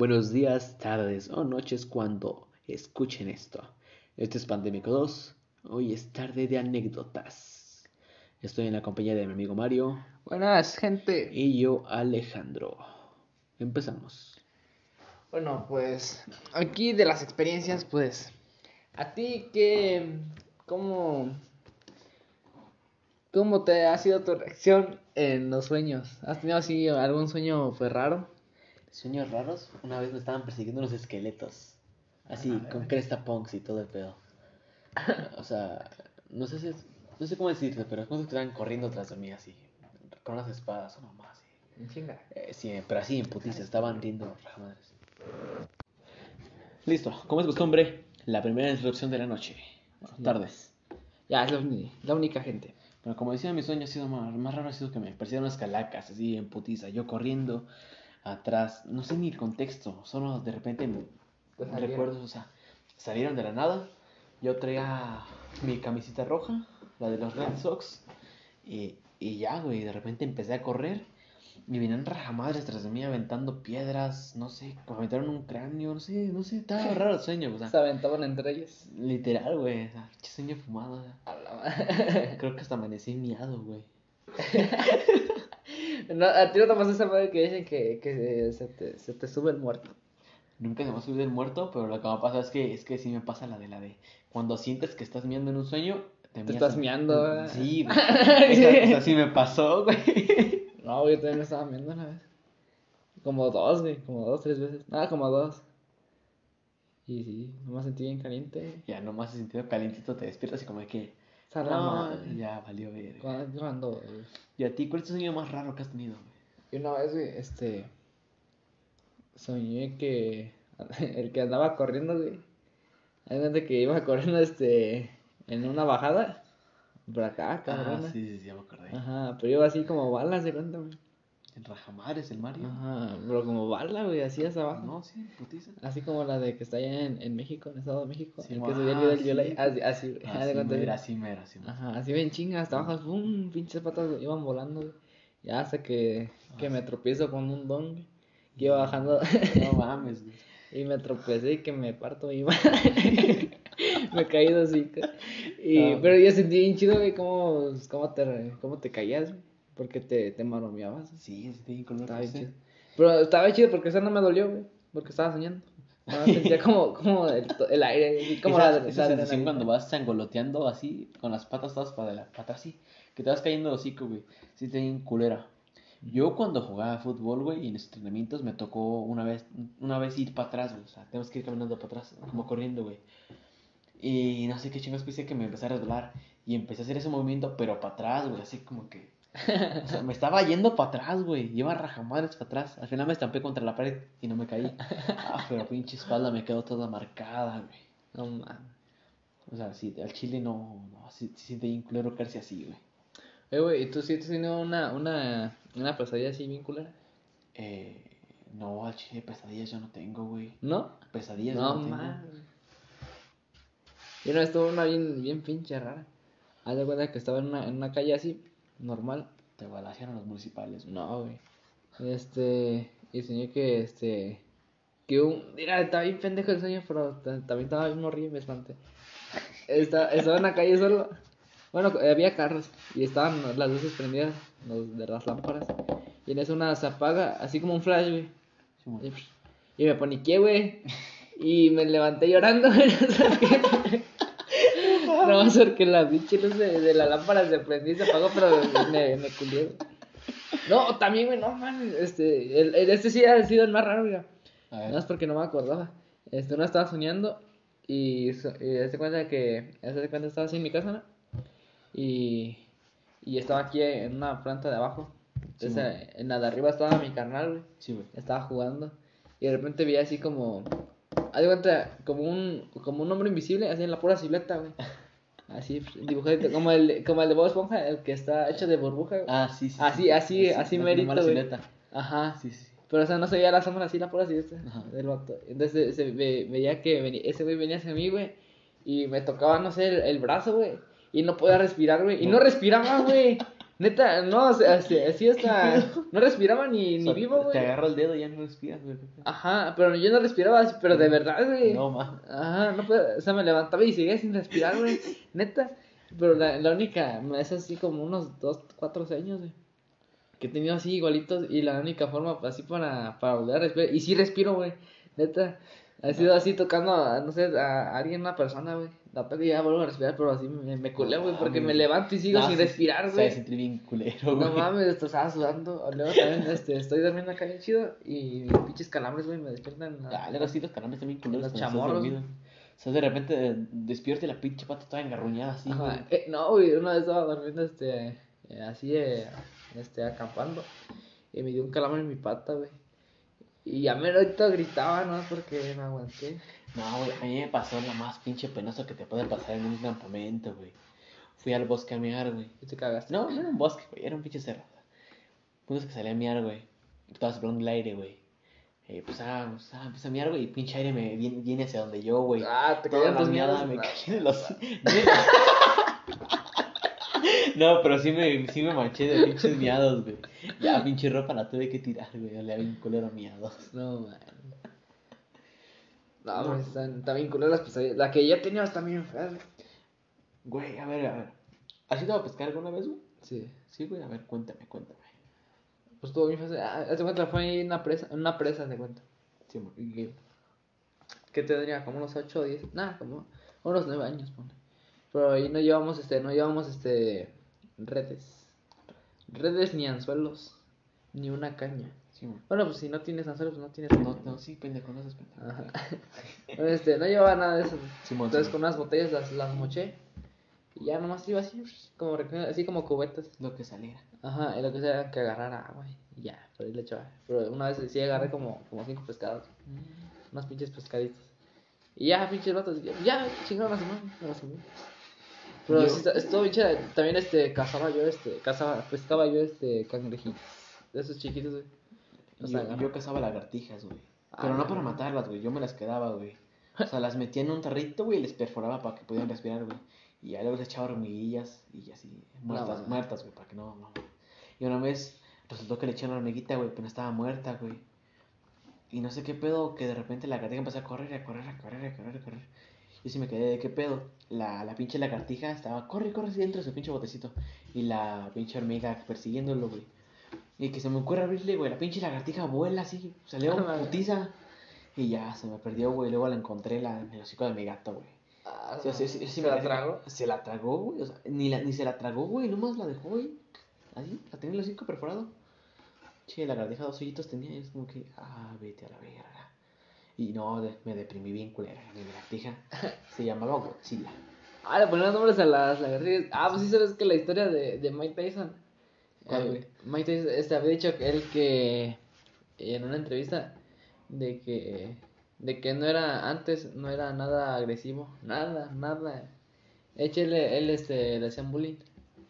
Buenos días, tardes o noches cuando escuchen esto. Este es Pandémico 2. Hoy es tarde de anécdotas. Estoy en la compañía de mi amigo Mario Buenas, gente. y yo, Alejandro. Empezamos. Bueno, pues aquí de las experiencias, pues, a ti qué, cómo, cómo te ha sido tu reacción en los sueños? ¿Has tenido así algún sueño pues raro? Sueños raros. Una vez me estaban persiguiendo unos esqueletos. Así, Ah, con cresta punks y todo el pedo. O sea, no sé si es- no sé cómo decirte, pero es como si estaban corriendo tras de mí así. Con unas espadas o nomás. así. Chinga. Eh, sí, pero así en putiza, estaban riendo rajamadres. Listo, como es costumbre, la primera introducción de la noche. Bueno, tardes. Ya, es la, la única gente. Pero como decía, mi sueño ha sido más, más raro, ha sido que me persiguieron unas calacas, así en putiza, yo corriendo atrás, no sé ni el contexto, solo de repente me salieron. recuerdo, o sea, salieron de la nada, yo traía mi camiseta roja, la de los Red Sox, y, y ya, güey, de repente empecé a correr, y venían rajamadres tras de mí aventando piedras, no sé, aventaron un cráneo, no sé, no sé, estaba raro el sueño, o sea, Se aventaban entre ellos. literal, güey, o sea, sueño fumado, o sea. Creo que hasta amanecí miado, güey. No, a ti no te pasa esa madre que dicen que, que se, te, se te sube el muerto. Nunca se me ha subido el muerto, pero lo que me pasa es que es que sí me pasa la de la de cuando sientes que estás miando en un sueño, Te mias estás miando. Sí, güey. Esa, sí me pasó, güey. No, yo también me estaba viendo una vez. Como dos, güey. Como dos, tres veces. Nada, como dos. Y sí, no me sentí bien caliente. Ya nomás he sentido calientito, te despiertas y como de que No, ya valió ver. Cuando, ¿Y a ti cuál es tu sueño más raro que has tenido, güey? Y una vez, güey, este. Soñé que. El que andaba corriendo, güey. Hay gente que iba corriendo, este. En una bajada. Por acá, cabrón. Ah, sí, sí, sí, ya me acordé. Ajá, pero iba así como balas, de cuenta, güey. En Rajamares, el Mario. Ajá, pero como bala, güey, así hacia abajo. No, sí, putiza. Así como la de que está allá en, en México, en Estado de México. Sí, el que subía el video del. Yolai. Así, así, Así mero, así mero, así mero. Ajá, así bien chinga, hasta abajo, pum, pinches patas iban volando, güey. Ya hasta que, que Ah, me sí. tropiezo con un don, que iba bajando No mames, güey. y me tropecé y que me parto mi madre. me caí de hocico. Y, Ah. pero yo sentí bien chido, güey, cómo, cómo, te, cómo te caías, güey, porque te, te maromeabas. Sí, sí, color Estaba bien chido. Pero estaba bien chido porque eso no me dolió, güey, porque estaba soñando. No, sentía como, como el, el aire, así como esa, la, esa la sensación cuando vas changoloteando así, con las patas todas para, la, para atrás, sí, que te vas cayendo de hocico, güey. Sí, te bien culera. Yo cuando jugaba fútbol, güey, y en los entrenamientos me tocó una vez, una vez ir para atrás, güey. O sea, tenemos que ir caminando para atrás, como corriendo, güey. Y no sé qué chingados hice que me empecé a resbalar. Y empecé a hacer ese movimiento, pero para atrás, güey, así como que. O sea, me estaba yendo para atrás, güey. Iba rajamadres para atrás. Al final me estampé contra la pared y no me caí. Ah, pero pinche espalda me quedó toda marcada, güey. No mames. O sea, sí, al chile no, no, sí siente bien culero caerse así, güey. Eh, güey, ¿y tú sí has tenido una, una, una pesadilla así bien culera? Eh, no, al chile pesadillas yo no tengo, güey. ¿No? Pesadillas No, yo no tengo. mames. Yo una vez tuve una bien, bien pinche rara. Haz de cuenta que estaba en una, en una calle así, normal. Te balasearon los municipales. No, güey. Este, y soñé que, este, que un, mira, estaba bien pendejo el sueño, pero ta- también estaba bien horrible espanté. Estaba, estaba en la calle solo. Bueno, había carros y estaban las luces prendidas, los de las lámparas. Y en eso una se apaga, así como un flash, güey. Sí. Y, y me paniqué, güey. Y me levanté llorando. No. No, más porque la pinche luz de, de la lámpara se prendió y se apagó, pero me, me güey. No, también, güey, no mames. Este, el, el- este sí ha sido el más raro, güey. A Nada ver. más porque no me acordaba. Este, uno estaba soñando y, so- y se cuenta que, se cuenta estaba así en mi casa, ¿no? Y, y estaba aquí en una planta de abajo. Sí, Entonces, en la de arriba estaba mi carnal, güey. Sí, güey. Estaba jugando y de repente vi así como, haz de cuenta, como un, como un hombre invisible, así en la pura silueta, güey. Así, dibujadito, como el, como el de Bob Esponja, el que está hecho de burbuja. Ah, sí, sí. Así, sí. así, así la merito, güey. Ajá. Sí, sí. Pero, o sea, no se veía la sombra así, la pura silueta Ajá. del vato. Entonces, se, ve- veía que venía- ese güey venía hacia mí, güey. Y me tocaba, no sé, el, el brazo, güey. Y no podía respirar, güey. Y no No. respiraba, güey. Neta, no, así, así hasta. No respiraba ni, O ni sea, vivo, Te güey. agarra el dedo y ya no respiras, güey. Ajá, pero yo no respiraba pero de verdad, güey. No, ma. Ajá, no puedo, o sea, me levantaba y seguía sin respirar, güey. Neta. Pero la, la única, es así como unos 2, 4 años, güey. Que he tenido así igualitos y la única forma así para, para volver a respirar. Y sí respiro, güey. Neta. Ha sido así tocando, a, no sé, a alguien, una persona, güey. La pena ya vuelvo a respirar, pero así me, me culé, güey, porque me levanto y sigo No, sin sí, respirar, güey. sentir bien culero, güey. No mames, esto estaba sudando. Luego también este, estoy durmiendo acá bien chido y mis pinches calambres, güey, me despiertan. Ah, luego sí, los calambres también culeros. Los chamorros. O sea, de repente eh, despierta y la pinche pata toda engarruñada así, güey. Ajá. Eh, no, güey, una vez estaba durmiendo, este, eh, así, eh, este, acampando, y me dio un calambre en mi pata, güey. Y ya me ahorita gritaba, ¿no? Porque me aguanté. No, güey, a mí me pasó lo más pinche penoso que te puede pasar en un campamento, güey. Fui al bosque a miar, güey. Y te cagaste. No, no era un bosque, güey, era un pinche cerro. Punto es que salí a miar, güey. Y Estaba soplando el aire, güey. Eh, pues, ah, pues, ah, empecé a miar, güey, y pinche aire me viene, viene hacia donde yo, güey. Ah, te caían la tus miada miedos. me caí de los... No, pero sí me, sí me manché de pinches miados, güey. Ya, pinche ropa la tuve que tirar, güey. Le había un a miados. No, man. No, güey, están, bien culeras las pesadillas. La que ya tenía está bien fea, güey. Güey, a ver, a ver. ¿Has ido a pescar alguna vez, güey? Sí. Sí, güey, a ver, cuéntame, cuéntame. Pues estuvo bien fácil. Ah, hazte cuenta, fue ahí en una presa, en una presa, de cuenta. Sí, amor. Y que- ¿Qué tendría? Como unos 8 o 10, nada, como unos 9 años, pone. Pero ahí no llevamos, este, no llevamos, este, redes. Redes ni anzuelos, ni una caña. Sí. Bueno, pues si no tienes anzuelos, pues no tienes No, no, sí, pendejo, no seas pendejo. Ajá. Este, no llevaba nada de eso. Simón, Entonces Simón. con unas botellas las, las moché. Y ya nomás iba así, como, así como cubetas. Lo que saliera. Ajá, y lo que sea que agarrara agua y ya, por ahí le echaba. Pero una vez sí agarré como, como cinco pescados, unos pinches pescaditos. Y ya, pinches vatos, ya, ya chingaron a su madre, a su. Pero sí, estuvo bien. También este, cazaba yo, este, cazaba, pescaba yo este cangrejitos. De esos chiquitos, güey. Los Yo, yo cazaba lagartijas, güey. Ah, Pero no para matarlas, güey. Yo me las quedaba, güey. O sea, las metía en un tarrito, güey, y les perforaba para que pudieran respirar, güey. Y ya luego les echaba hormiguillas y así, muertas, muertas, güey, para que no, no. Y una vez resultó que le eché una hormiguita, güey, pero no estaba muerta, güey. Y no sé qué pedo, que de repente la lagartija empezó a correr, a correr, a correr, a correr, a correr. Yo sí me quedé de qué pedo. La, la pinche lagartija estaba, corre, corre, así dentro de su pinche botecito. Y la pinche hormiga persiguiéndolo, güey. Y que se me ocurre abrirle, güey, la pinche lagartija vuela así, salió Ah, putiza. Y ya, se me perdió, güey. Luego la encontré la, en el hocico de mi gato, güey. Ah, Sí, sí, sí, sí, ¿Se la tragó? Se la tragó, güey. O sea, ni, la, ni se la tragó, güey. Nomás la dejó, güey. Así, la tenía en el hocico perforado. Che, la lagartija dos hoyitos tenía. Y es como que, ah, vete a la verga. Y no, de- me deprimí bien culera. Mi lagartija se llamaba Godzilla. Ah, le ponían nombres a las lagartijas. Ah, pues sí sabes que la historia de, de Mike Tyson. ¿Cuál, Eh? Mike Tyson este, había dicho que él que en una entrevista de que de que no era antes no era nada agresivo, nada, nada. Hecho él, este le hacían bullying.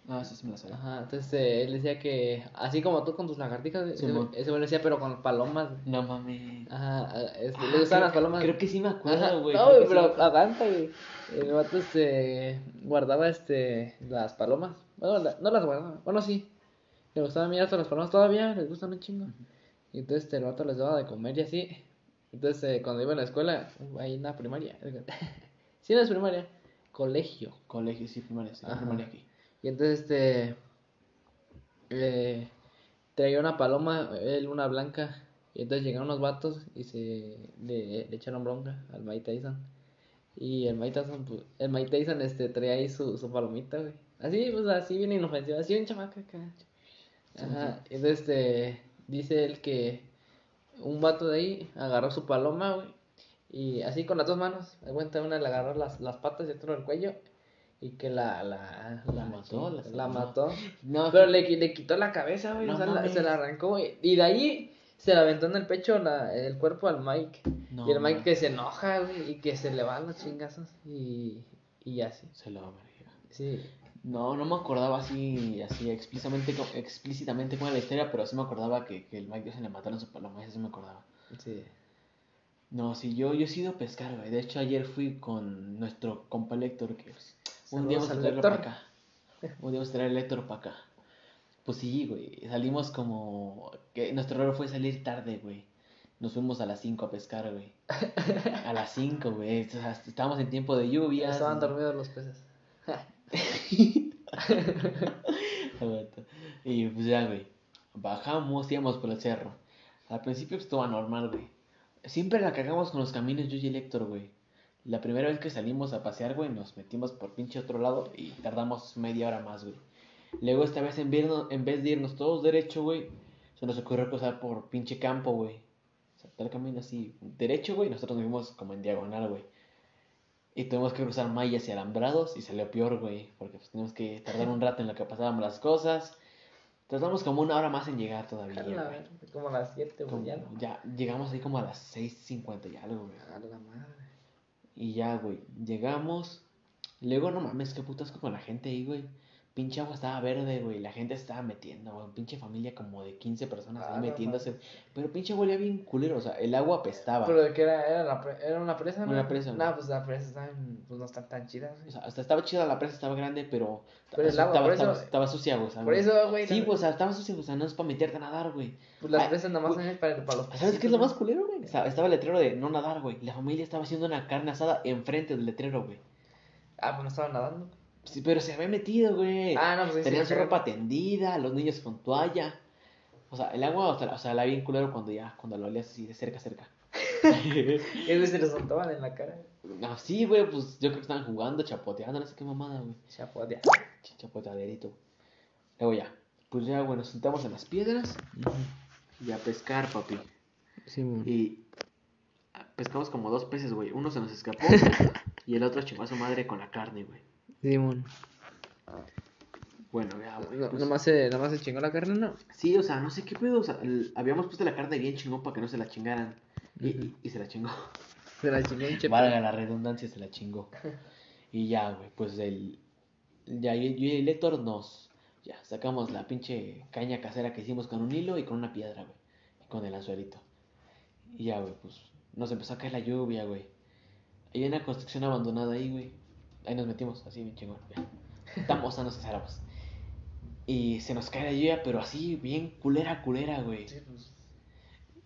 Ah, sí, sí me sabía. Ajá, entonces eh, él decía que así como tú con tus lagartijas, Sí, ese, güey decía pero con palomas. No mames. Ajá, este, Ah, le gustaban las palomas. Creo que sí me acuerdo, güey. No, güey, sí pero me- aguanta, güey. El vato este guardaba este las palomas. Bueno, la- no las guardaba. Bueno, sí. Le gustaban mirar todas las palomas todavía, les gustan un chingo. Y entonces este, el vato les daba de comer y así. Entonces eh, cuando iba a la escuela, ahí en la primaria. sí, no es primaria, colegio. Colegio, sí, primaria, sí. Primaria aquí. Y entonces este eh, traía una paloma, él una blanca. Y entonces llegaron unos vatos y se le, le echaron bronca al Mike Tyson. Y el Mike Tyson, pues, el Mike Tyson este, traía ahí su, su palomita, güey. Así, pues así bien inofensiva, así bien chamaca acá. Ajá. Y entonces este, dice él que un vato de ahí agarró su paloma, güey. Y así con las dos manos, de cuenta una le agarró las, las patas y otro el cuello. Y que la, la, La mató, la mató. No, Pero le, le quitó la cabeza, güey. No o sea, la- mames. se la arrancó, güey. Y de ahí se la aventó en el pecho la, el cuerpo al Mike. no, y el Mike que se enoja, güey. Y que se le van los chingazos. Y, y así. Se lo verga. Sí. No, no me acordaba así, así explícitamente, explícitamente era la historia, pero sí me acordaba que, que el Mike Tyson le mataron su paloma, eso sí me acordaba. Sí. No, sí, yo, yo he sido a pescar, güey. De hecho, ayer fui con nuestro compa Héctor, que pues, un día vamos a traerlo para acá. Un día vamos a traer el Héctor para acá. Pues sí, güey. Salimos como. que Nuestro error fue salir tarde, güey. Nos fuimos a las 5 a pescar, güey. A las 5, güey. O sea, estábamos en tiempo de lluvia. Estaban dormidos los peces. Y pues ya, güey. Bajamos, íbamos por el cerro. Al principio pues, estuvo normal, güey. Siempre la cagamos con los caminos yo y el Héctor, güey. La primera vez que salimos a pasear, güey, nos metimos por pinche otro lado y tardamos media hora más, güey. Luego esta vez en, vez- en vez de irnos todos derecho, güey, se nos ocurrió cruzar por pinche campo, güey. O camino así derecho, güey, nosotros nos fuimos como en diagonal, güey. Y tuvimos que cruzar mallas y alambrados y salió peor, güey, porque pues teníamos que tardar un rato en lo que pasábamos las cosas. Tardamos como una hora más en llegar todavía, güey. Como a las 7, Como- güey. Ya no. ya llegamos ahí como a las 6.50 y algo, güey. A la madre. Y ya, güey, llegamos. Luego, no mames, qué putasco con la gente ahí, güey. Pinche agua estaba verde, güey. La gente se estaba metiendo, güey. Pinche familia como de 15 personas Ah, ahí no metiéndose. Pero pinche huele bien culero, o sea, el agua apestaba. Pero de qué era, era, la pre- era una presa, ¿no? Una presa, No, pues la presa está en- pues no están tan chidas. O sea, hasta estaba chida la presa, estaba grande, pero. Pero el estaba, agua, por estaba, eso- estaba sucia, güey. Por eso, güey. Sí, la- pues, o sea, estaba sucia, o sea, no es para meterte a nadar, güey. Pues las Ah, presas nomás son para, para los ¿Sabes qué es lo más culero, güey? O sea, estaba el letrero de no nadar, güey. La familia estaba haciendo una carne asada enfrente del letrero, güey. Ah, pues no estaban nadando. Sí, pero se había metido, güey. Ah, no, pues sí Tenían me su ropa tendida, los niños con toalla. O sea, el agua, o sea, la vi bien culero cuando ya, cuando lo olías así de cerca, cerca. Güey, se les soltaban en la cara. no, sí, güey, pues yo creo que estaban jugando, chapoteando, no sé qué mamada, güey. Chapo, de... Ch- Chapoteaderito. Luego ya, pues ya, bueno, nos sentamos en las piedras y a pescar, papi. Sí, mon. Y pescamos como dos peces, güey. Uno se nos escapó y el otro chingó a su madre con la carne, güey. Sí, mon. Bueno, ya, güey. No, pues- nomás, se, nomás se chingó la carne, ¿no? Sí, o sea, no sé qué pedo. O sea, el- habíamos puesto la carne bien chingón para que no se la chingaran. Y, y- y se la chingó. Se la chingó un. Valga la redundancia, se la chingó. Y ya, güey, pues el. Ya yo, yo y el Héctor nos. Ya, sacamos la pinche caña casera que hicimos con un hilo y con una piedra, güey. Y con el anzuelito. Y ya, güey, pues nos empezó a caer la lluvia, güey. Hay una construcción abandonada ahí, güey. Ahí nos metimos, así bien chingón. Estamos sanos y salvos. Y se nos cae la lluvia, pero así, bien culera, culera, güey. Sí, pues.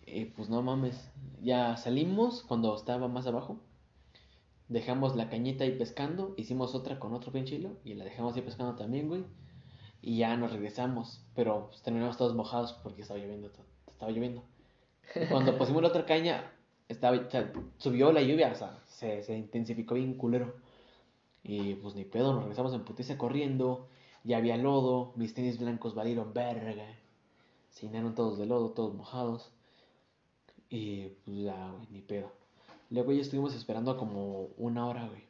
Eh, pues no mames. Ya salimos cuando estaba más abajo. Dejamos la cañita ahí pescando. Hicimos otra con otro pinche hilo. Y la dejamos ahí pescando también, güey. Y ya nos regresamos. Pero pues, terminamos todos mojados porque estaba lloviendo. Estaba lloviendo. Y cuando pusimos la otra caña, estaba, o sea, subió la lluvia. O sea, se, se intensificó bien culero. Y pues ni pedo, nos regresamos en putiza corriendo. Ya había lodo. Mis tenis blancos valieron verga. Se llenaron todos de lodo, todos mojados. Y pues ya, güey, ni pedo. Luego ya estuvimos esperando como una hora, güey.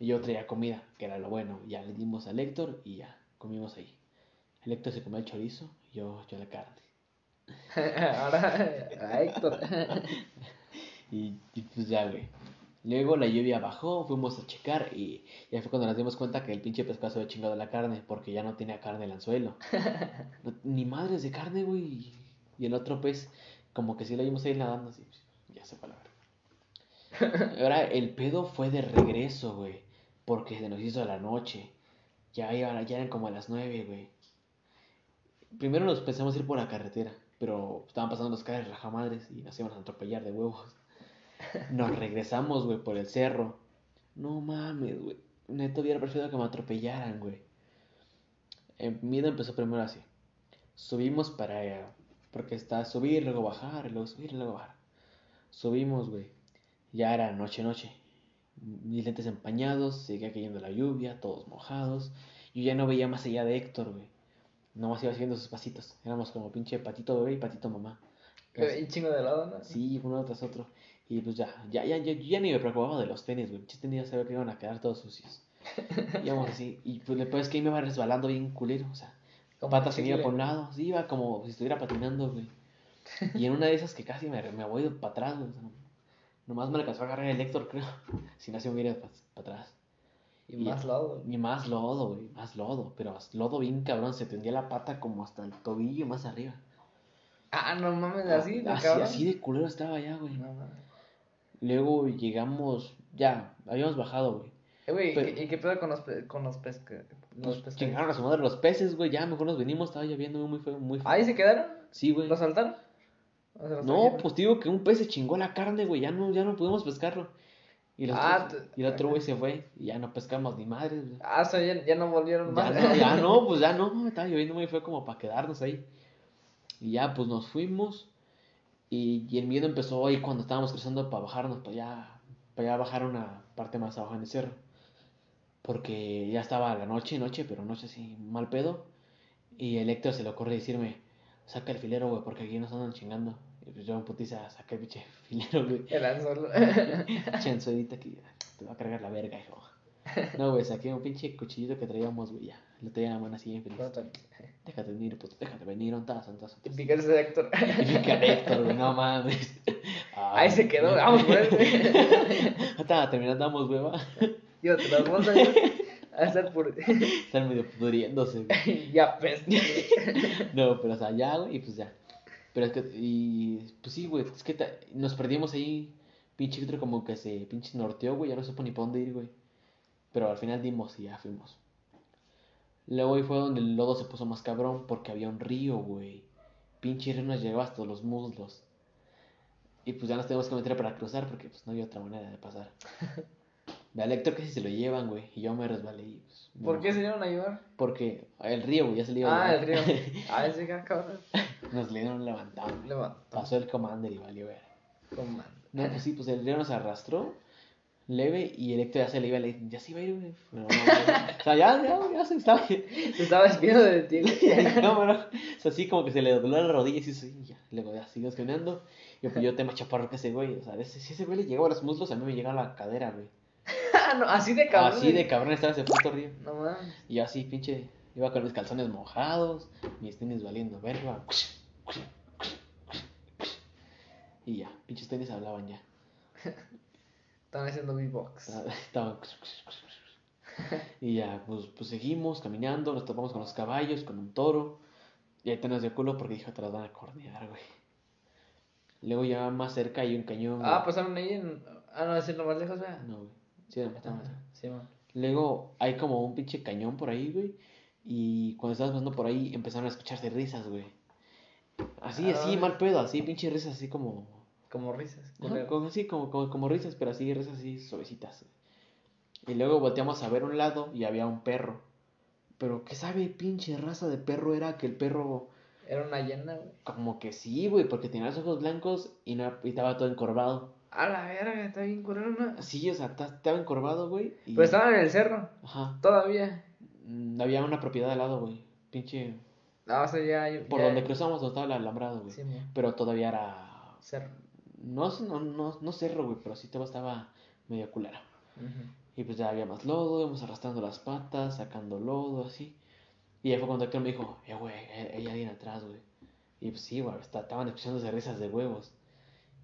Y yo traía comida, que era lo bueno. Ya le dimos al Héctor y ya, comimos ahí. El Héctor se comió el chorizo, yo, yo la carne. Ahora, a Héctor. Y, y pues ya, güey. Luego la lluvia bajó, fuimos a checar y ya fue cuando nos dimos cuenta que el pinche pescado se había chingado la carne porque ya no tenía carne el anzuelo. No- ni madres de carne, güey. Y el otro pez, como que sí lo vimos ahí nadando, así, ya se fue a la verga. Ahora el pedo fue de regreso, güey, porque se nos hizo la noche. Ya, iban- ya eran como a las nueve, güey. Primero nos pensamos ir por la carretera, pero estaban pasando los carros rajamadres y nos íbamos a atropellar de huevos. Nos regresamos, güey, por el cerro. No mames, güey. Neto hubiera preferido que me atropellaran, güey. El miedo empezó primero así. Subimos para... eh, porque está subir, luego bajar, luego subir, luego bajar. Subimos, güey. Ya era noche, noche. Mis lentes empañados, seguía cayendo la lluvia, todos mojados. Yo ya no veía más allá de Héctor, güey. Nomás iba haciendo sus pasitos. Éramos como pinche patito bebé y patito mamá. Un chingo de lado, ¿no? Sí, uno tras otro. Y pues ya, ya, ya, ya, ya ni me preocupaba de los tenis, güey. Muchos tenis ya sabía que iban a quedar todos sucios. Íbamos así. Y pues después que ahí me iba resbalando bien culero, o sea. Como patas se iba por un lado, sí, iba como si estuviera patinando, güey. Y en una de esas que casi me, me voy para atrás, güey. o sea, nomás me alcanzó a agarrar el Héctor, creo. Si no se me hubiera para atrás. Y más lado. Y más lodo, güey, más lodo. Pero lodo bien cabrón, se tendía la pata como hasta el tobillo más arriba. Ah, no mames, así, de así, cabrón. así de culero estaba ya, güey. No mames. Luego llegamos, ya, habíamos bajado, güey. Eh, güey, ¿y Pero- qué- ¿y qué pedo con los, pe- con los, pesca... los Pues a su madre los peces, güey. Ya mejor nos venimos, estaba lloviendo muy feo, muy feo. ¿Ahí se quedaron? Sí, güey. ¿Los saltaron? ¿O se los No, pues digo que un pez se chingó la carne, güey. Ya no, ya no pudimos pescarlo. Y, los Ah, otros- te- y el otro güey se fue. Y ya no pescamos ni madres, güey. Ah, o sea, ya, ya no volvieron Ya más. no, ya no, pues ya no. Estaba lloviendo muy feo como para quedarnos ahí. Y ya, pues nos fuimos. Y, y el miedo empezó ahí cuando estábamos cruzando para bajarnos, para allá, para allá bajar una parte más abajo en el cerro. Porque ya estaba la noche, noche, pero noche así, mal pedo. Y el Héctor se le ocurre decirme, saca el filero, güey, porque aquí nos andan chingando. Y pues yo en putiza saqué el pinche filero, güey. El anzuelo. Chanzuelita que te va a cargar la verga, hijo. No, güey, saqué un pinche cuchillito que traíamos, güey, ya. Lo la mano así, feliz. Déjate venir, déjate venir, un tazo, un tazo. Y picarse de Héctor. Y Héctor, no mames. Ahí se quedó, vamos por él. Estaba terminando, damos hueva. Yo te las bolsas a estar por. Están medio pudriéndose, ya peste. No, pero o sea, ya, güey, y pues ya. Pero es que, y pues sí, güey, es que ta- nos perdimos ahí. Pinche Héctor como que se pinche norteó, güey, ya no supo ni para dónde ir, güey. Pero al final dimos y ya fuimos. Luego ahí fue donde el lodo se puso más cabrón porque había un río, güey. Pinche río nos llegaba hasta los muslos. Y pues ya nos tenemos que meter para cruzar porque pues no había otra manera de pasar. De Héctor casi se lo llevan, güey. Y yo me resbalé y pues... ¿Por qué se dieron a ayudar? Porque el río, güey, ya se le iba a Ah, el llevar. río. Ah, ese cabrón. Nos le dieron un levantón. Levantó. Pasó el commander y valió ver. Comando. No, pues sí, pues el río nos arrastró leve y el Héctor ya se le iba, le ya se iba a ir, güey. No. O sea, ya, ya, ya se estaba. Se estaba despidiendo de ti. No, pero, o sea, así como que se le dobló la rodilla y así, ya. Luego ya sigues caminando. Y pues yo tema chaparro que ese güey. O sea, ese- si ese güey le llegaba a los muslos, a mí me llegaba a la cadera, güey. No, así de cabrón. Así de cabrón estaba ese puto río. No mames. Y yo así, pinche, iba con mis calzones mojados, mis tenis valiendo verga. Y ya, pinches tenis hablaban ya. Están haciendo beatbox. Estaban. Y ya, pues, pues seguimos caminando, nos topamos con los caballos, con un toro. Y ahí te nos dio culo porque dijo, te las van a cornear, güey. Luego ya más cerca hay un cañón. Ah, güey. pasaron ahí en. Ah, no, decirlo más lejos, vea. No, güey. Sí, no, más. Sí, man. Luego hay como un pinche cañón por ahí, güey. Y cuando estabas pasando por ahí empezaron a escucharse risas, güey. Así, Ah, así, órale. mal pedo, así, pinche risas, así como. Como risas. Ajá, como, así, como, como, como risas, pero así, risas así suavecitas. Y luego volteamos a ver un lado y había un perro. Pero, ¿qué sabe pinche raza de perro era? Que el perro, Era una llena, güey. como que sí, güey, porque tenía los ojos blancos y, no, y estaba todo encorvado. A la verga, está bien culero, ¿no? Sí, o sea, ta- estaba encorvado, güey. Y... Pero estaban en el cerro. Ajá. Todavía. Mm, Había una propiedad al lado, güey. Pinche. No, o sea, ya. ya Por donde cruzamos, donde estaba el alambrado, güey. Sí. Pero todavía era. Cerro. No, no, no, no cerro, güey, pero sí todo estaba medio culera. Ujú. Y pues ya había más lodo, íbamos arrastrando las patas, sacando lodo, así. Y ahí fue cuando Héctor me dijo, eh, güey, eh, hay alguien atrás, güey. Y pues sí, güey, estaban escuchándose risas de huevos.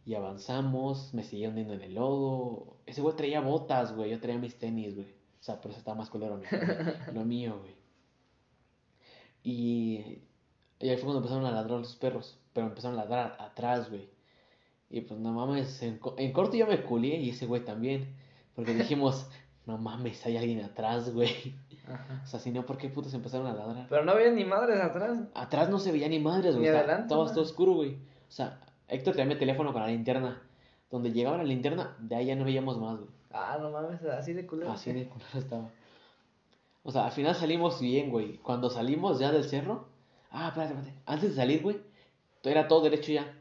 Y avanzamos, me seguía hundiendo en el lodo. Ese güey traía botas, güey, yo traía mis tenis, güey. O sea, por eso estaba más culero lo mío, güey. Y, y ahí fue cuando empezaron a ladrar los perros, pero empezaron a ladrar atrás, güey. Y pues no mames, en, en corto yo me culié y ese güey también. Porque dijimos, no mames, hay alguien atrás, güey. Ajá. O sea, si no, ¿por qué putos empezaron a ladrar? Pero no había ni madres atrás. Atrás no se veía ni madres, güey. Ni adelante, estaba todo oscuro, güey. O sea, Héctor traía mi teléfono con la linterna. Donde llegaba la linterna, de ahí ya no veíamos más, güey. Ah, no mames, así de culero. Así de culero estaba. O sea, al final salimos bien, güey. Cuando salimos ya del cerro. Ah, espérate, espérate. Antes de salir, güey. Era todo derecho ya.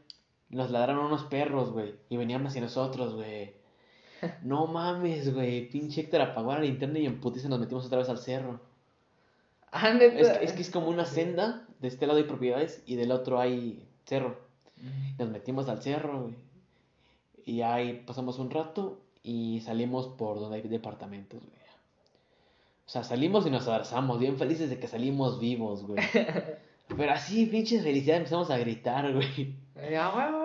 Nos ladraron unos perros, güey. Y venían hacia nosotros, güey. No mames, güey. Pinche Héctor apagó la linterna y en putiza nos metimos otra vez al cerro. Ah. Es que, es que es como una senda. De este lado hay propiedades y del otro hay cerro. Ujú. Nos metimos al cerro, güey. Y ahí pasamos un rato y salimos por donde hay departamentos, güey. O sea, salimos y nos abrazamos, bien felices de que salimos vivos, güey. Pero así, pinche felicidad, empezamos a gritar, güey.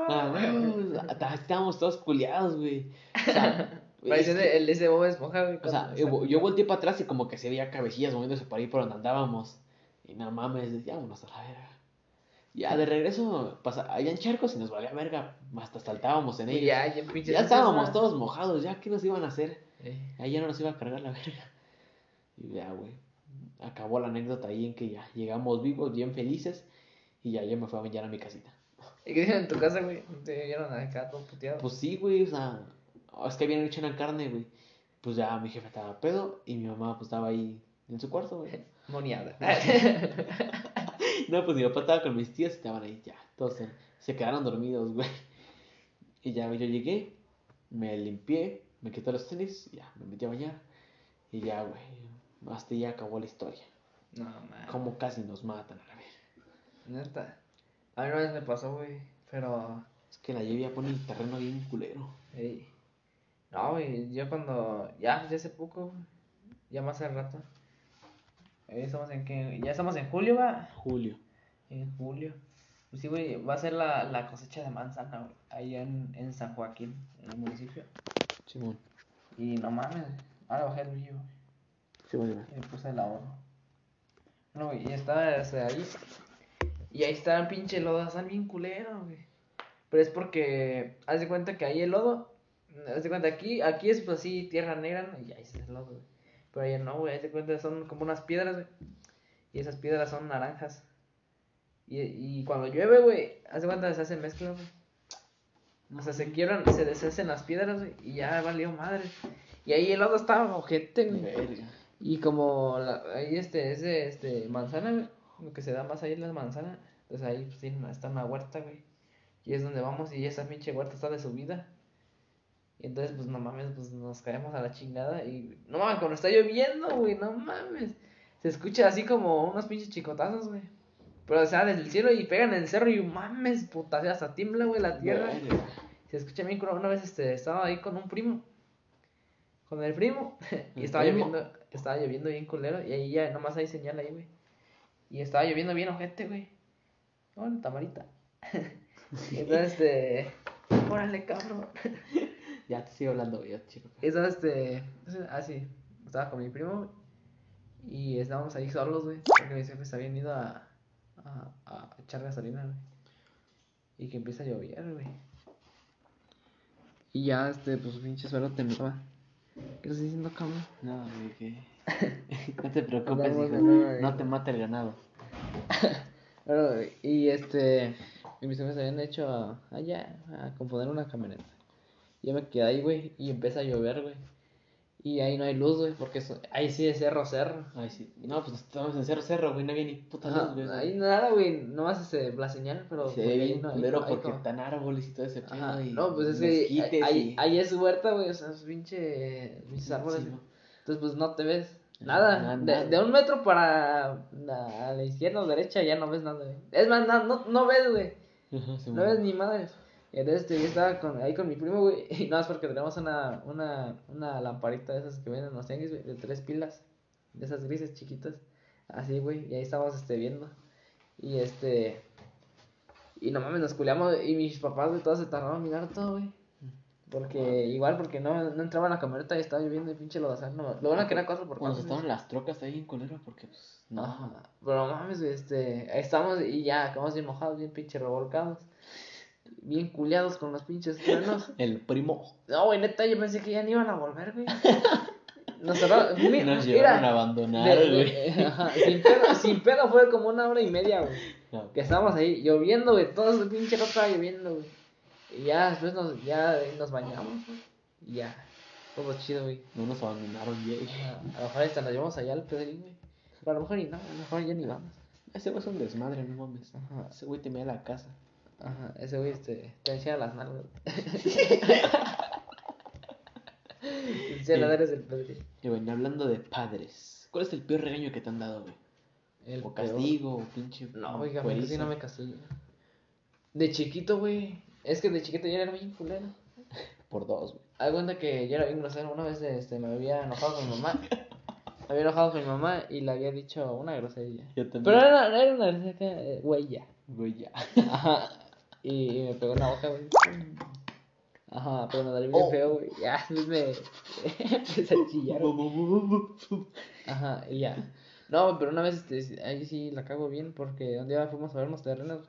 Ah, huevo. Ah, Estábamos todos culiados, güey. O sea, que- el ese Bob Esponja, güey. o sea, yo, yo volteé para atrás y como que se veía cabecillas moviéndose por ahí por donde andábamos. Y no mames, ya vámonos a la verga. Ya de regreso, pasa, habían charcos y nos valía verga. Hasta saltábamos en ellos. ya, ya. Ya estábamos todos mojados, ya, ¿qué nos iban a hacer? Eh, Ahí ya no nos iba a cargar la verga. Y ya, güey. Acabó la anécdota ahí en que ya llegamos vivos, bien felices. Y ya yo me fui a bañar a mi casita. ¿Y qué dijeron en tu casa, güey? ¿Te vieron acá todo puteado? Pues sí, güey, o sea, es que habían hecho una carne, güey. Pues ya mi jefe estaba pedo y mi mamá pues estaba ahí en su cuarto, güey. Moniada. No, pues mi papá estaba con mis tías y estaban ahí ya. Todos se, quedaron dormidos, güey. Y ya yo llegué, me limpié, me quité los tenis, ya, me metí a bañar. Y ya, güey, hasta ya acabó la historia. no, man. Como casi nos matan a la vez. Neta. A mí una vez me pasó, güey. Pero. Es que la lluvia pone el terreno bien culero. ey. No, güey. Yo cuando. Ya, ya hace poco. güey, Ya más hace rato. Eh, estamos en que. Ya estamos en julio, va. Julio. En julio. Pues sí, güey. Va a ser la, la cosecha de manzana, güey. Ahí en, en San Joaquín, en el municipio. Simón. Y no mames. Ahora bajé el brillo, güey. Simón, Simón. Y puse el ahorro. No, güey, y estaba este, ahí. Y ahí está el pinche lodo, están bien culero, güey. Pero es porque, haz de cuenta que ahí el lodo, haz de cuenta aquí, aquí es pues así, tierra negra, ¿no? y ahí está el lodo, güey. Pero allá no, güey, haz de cuenta son como unas piedras, güey. Y esas piedras son naranjas. Y, y cuando llueve, güey, haz de cuenta se hace mezcla, güey. O sea, se quiebran, se deshacen las piedras, güey, y ya valió madre. Y ahí el lodo estaba ojete, güey. Y como la- ahí este es de este, manzana, güey, lo que se da más ahí es la manzana, entonces ahí pues, una- está una huerta, güey. Y es donde vamos y esa pinche huerta está de subida. Y entonces pues no mames, pues nos caemos a la chingada y no mames, cuando está lloviendo, güey, no mames. Se escucha así como unos pinches chicotazos, güey. Pero o sea, desde el cielo y pegan en el cerro y mames, puta, hasta tiembla, güey, la tierra. Se escucha bien. Una vez este, estaba ahí con un primo. Con el primo. y ¿El estaba primo? lloviendo. Estaba lloviendo bien culero. Y ahí ya nomás hay señal ahí, güey. Y estaba lloviendo bien ojete, güey. Bueno, tamarita. Entonces, este. Órale, cabrón. Ya te sigo hablando, güey, ya, chico. Eso, este. entonces, Ah, sí. Estaba con mi primo. Y estábamos ahí solos, güey. Porque mis jefes habían ido a, a, a echar gasolina, güey. Y que empieza a llover, güey. Y ya, este, pues pinche suelo temblaba. ¿Qué estás diciendo, cabrón? No, güey, que... no te preocupes, hijo. No te mate el ganado. Bueno, y este. Y mis jefes habían hecho a- allá a componer una camioneta. Y yo me quedé ahí, güey. Y empieza a llover, güey. Y ahí no hay luz, güey. Porque eso- ahí sí es cerro, cerro. Ay, sí. No, pues estábamos en Cerro Cerro, güey, no había ni puta luz, güey. ahí nada, güey. Nomás este, la señal, pero. Se ve ahí bien no- ahí culero ahí porque como- están árboles y todo ese pedo. Ajá. y No, pues es que ahí, y- ahí es huerta, güey. O sea, es pinche. Pinches árboles. Sí, ¿no? Entonces, pues no te ves. Nada. Nada, de, nada. de un metro para la, a la izquierda o derecha ya no ves nada, güey. Es más, no, no ves, güey. Sí, No ves ni madre. Y entonces este, yo estaba con, ahí con mi primo, güey. Y nada más porque tenemos una, una, una lamparita de esas que venden en los tianguis, güey. De tres pilas. De esas grises chiquitas. Así, güey. Y ahí estábamos este, viendo. Y este. Y no mames, nos culiamos. Y mis papás, güey, todos se tardaron en mirar todo, güey. Porque, igual, porque no, no entraba en la camioneta y estaba lloviendo y pinche lodazal. No, lo bueno que era cuatro por Cuando estaban las trocas ahí en culero, porque pues. No. Ajá. Pero mames, este, estamos y ya, acabamos bien mojados, bien pinche revolcados. Bien culiados con los pinches truenos. El primo. No, güey, neta, yo pensé que ya no iban a volver, güey. Nos cerraron, mi- Nos mira, llevaron a abandonar, de- de- güey. ajá, sin, pedo, sin pedo fue como una hora y media, güey. No. Que estábamos ahí lloviendo, güey, todo ese pinche rato estaba lloviendo, güey. Y ya después nos, ya nos bañamos, güey. Y ya, todo chido, güey. No nos abandonaron, güey. A lo mejor hasta nos llevamos allá al Pedrín, güey. Pero a lo mejor y no, a lo mejor ya ni vamos. Ese güey es un desmadre, no mames. Ajá. Ese güey te mea la casa. Ajá, ese güey este, te enseña las nalgas. te enseña las nalgas del Pedrín. Y bueno, hablando de padres. ¿Cuál es el peor regaño que te han dado, güey? El o peor. castigo, o pinche. No, oiga, casi no me castigo. De chiquito, güey. Es que de chiquito yo era bien culero. Por dos, güey. Haz cuenta que yo era bien grosero. Una vez este, me había enojado con mi mamá. Me había enojado con mi mamá y le había dicho una grosería. Yo también. Pero era, era una grosería, eh, güey. Güey, ya. Ajá. Y, y me pegó en la boca, güey. Ajá, pero me dolió bien Oh. feo, güey. Ya, después me empecé a chillar. güey. Ajá, y ya. No, pero una vez, este, ahí sí la cago bien porque un día fuimos a ver unos terrenos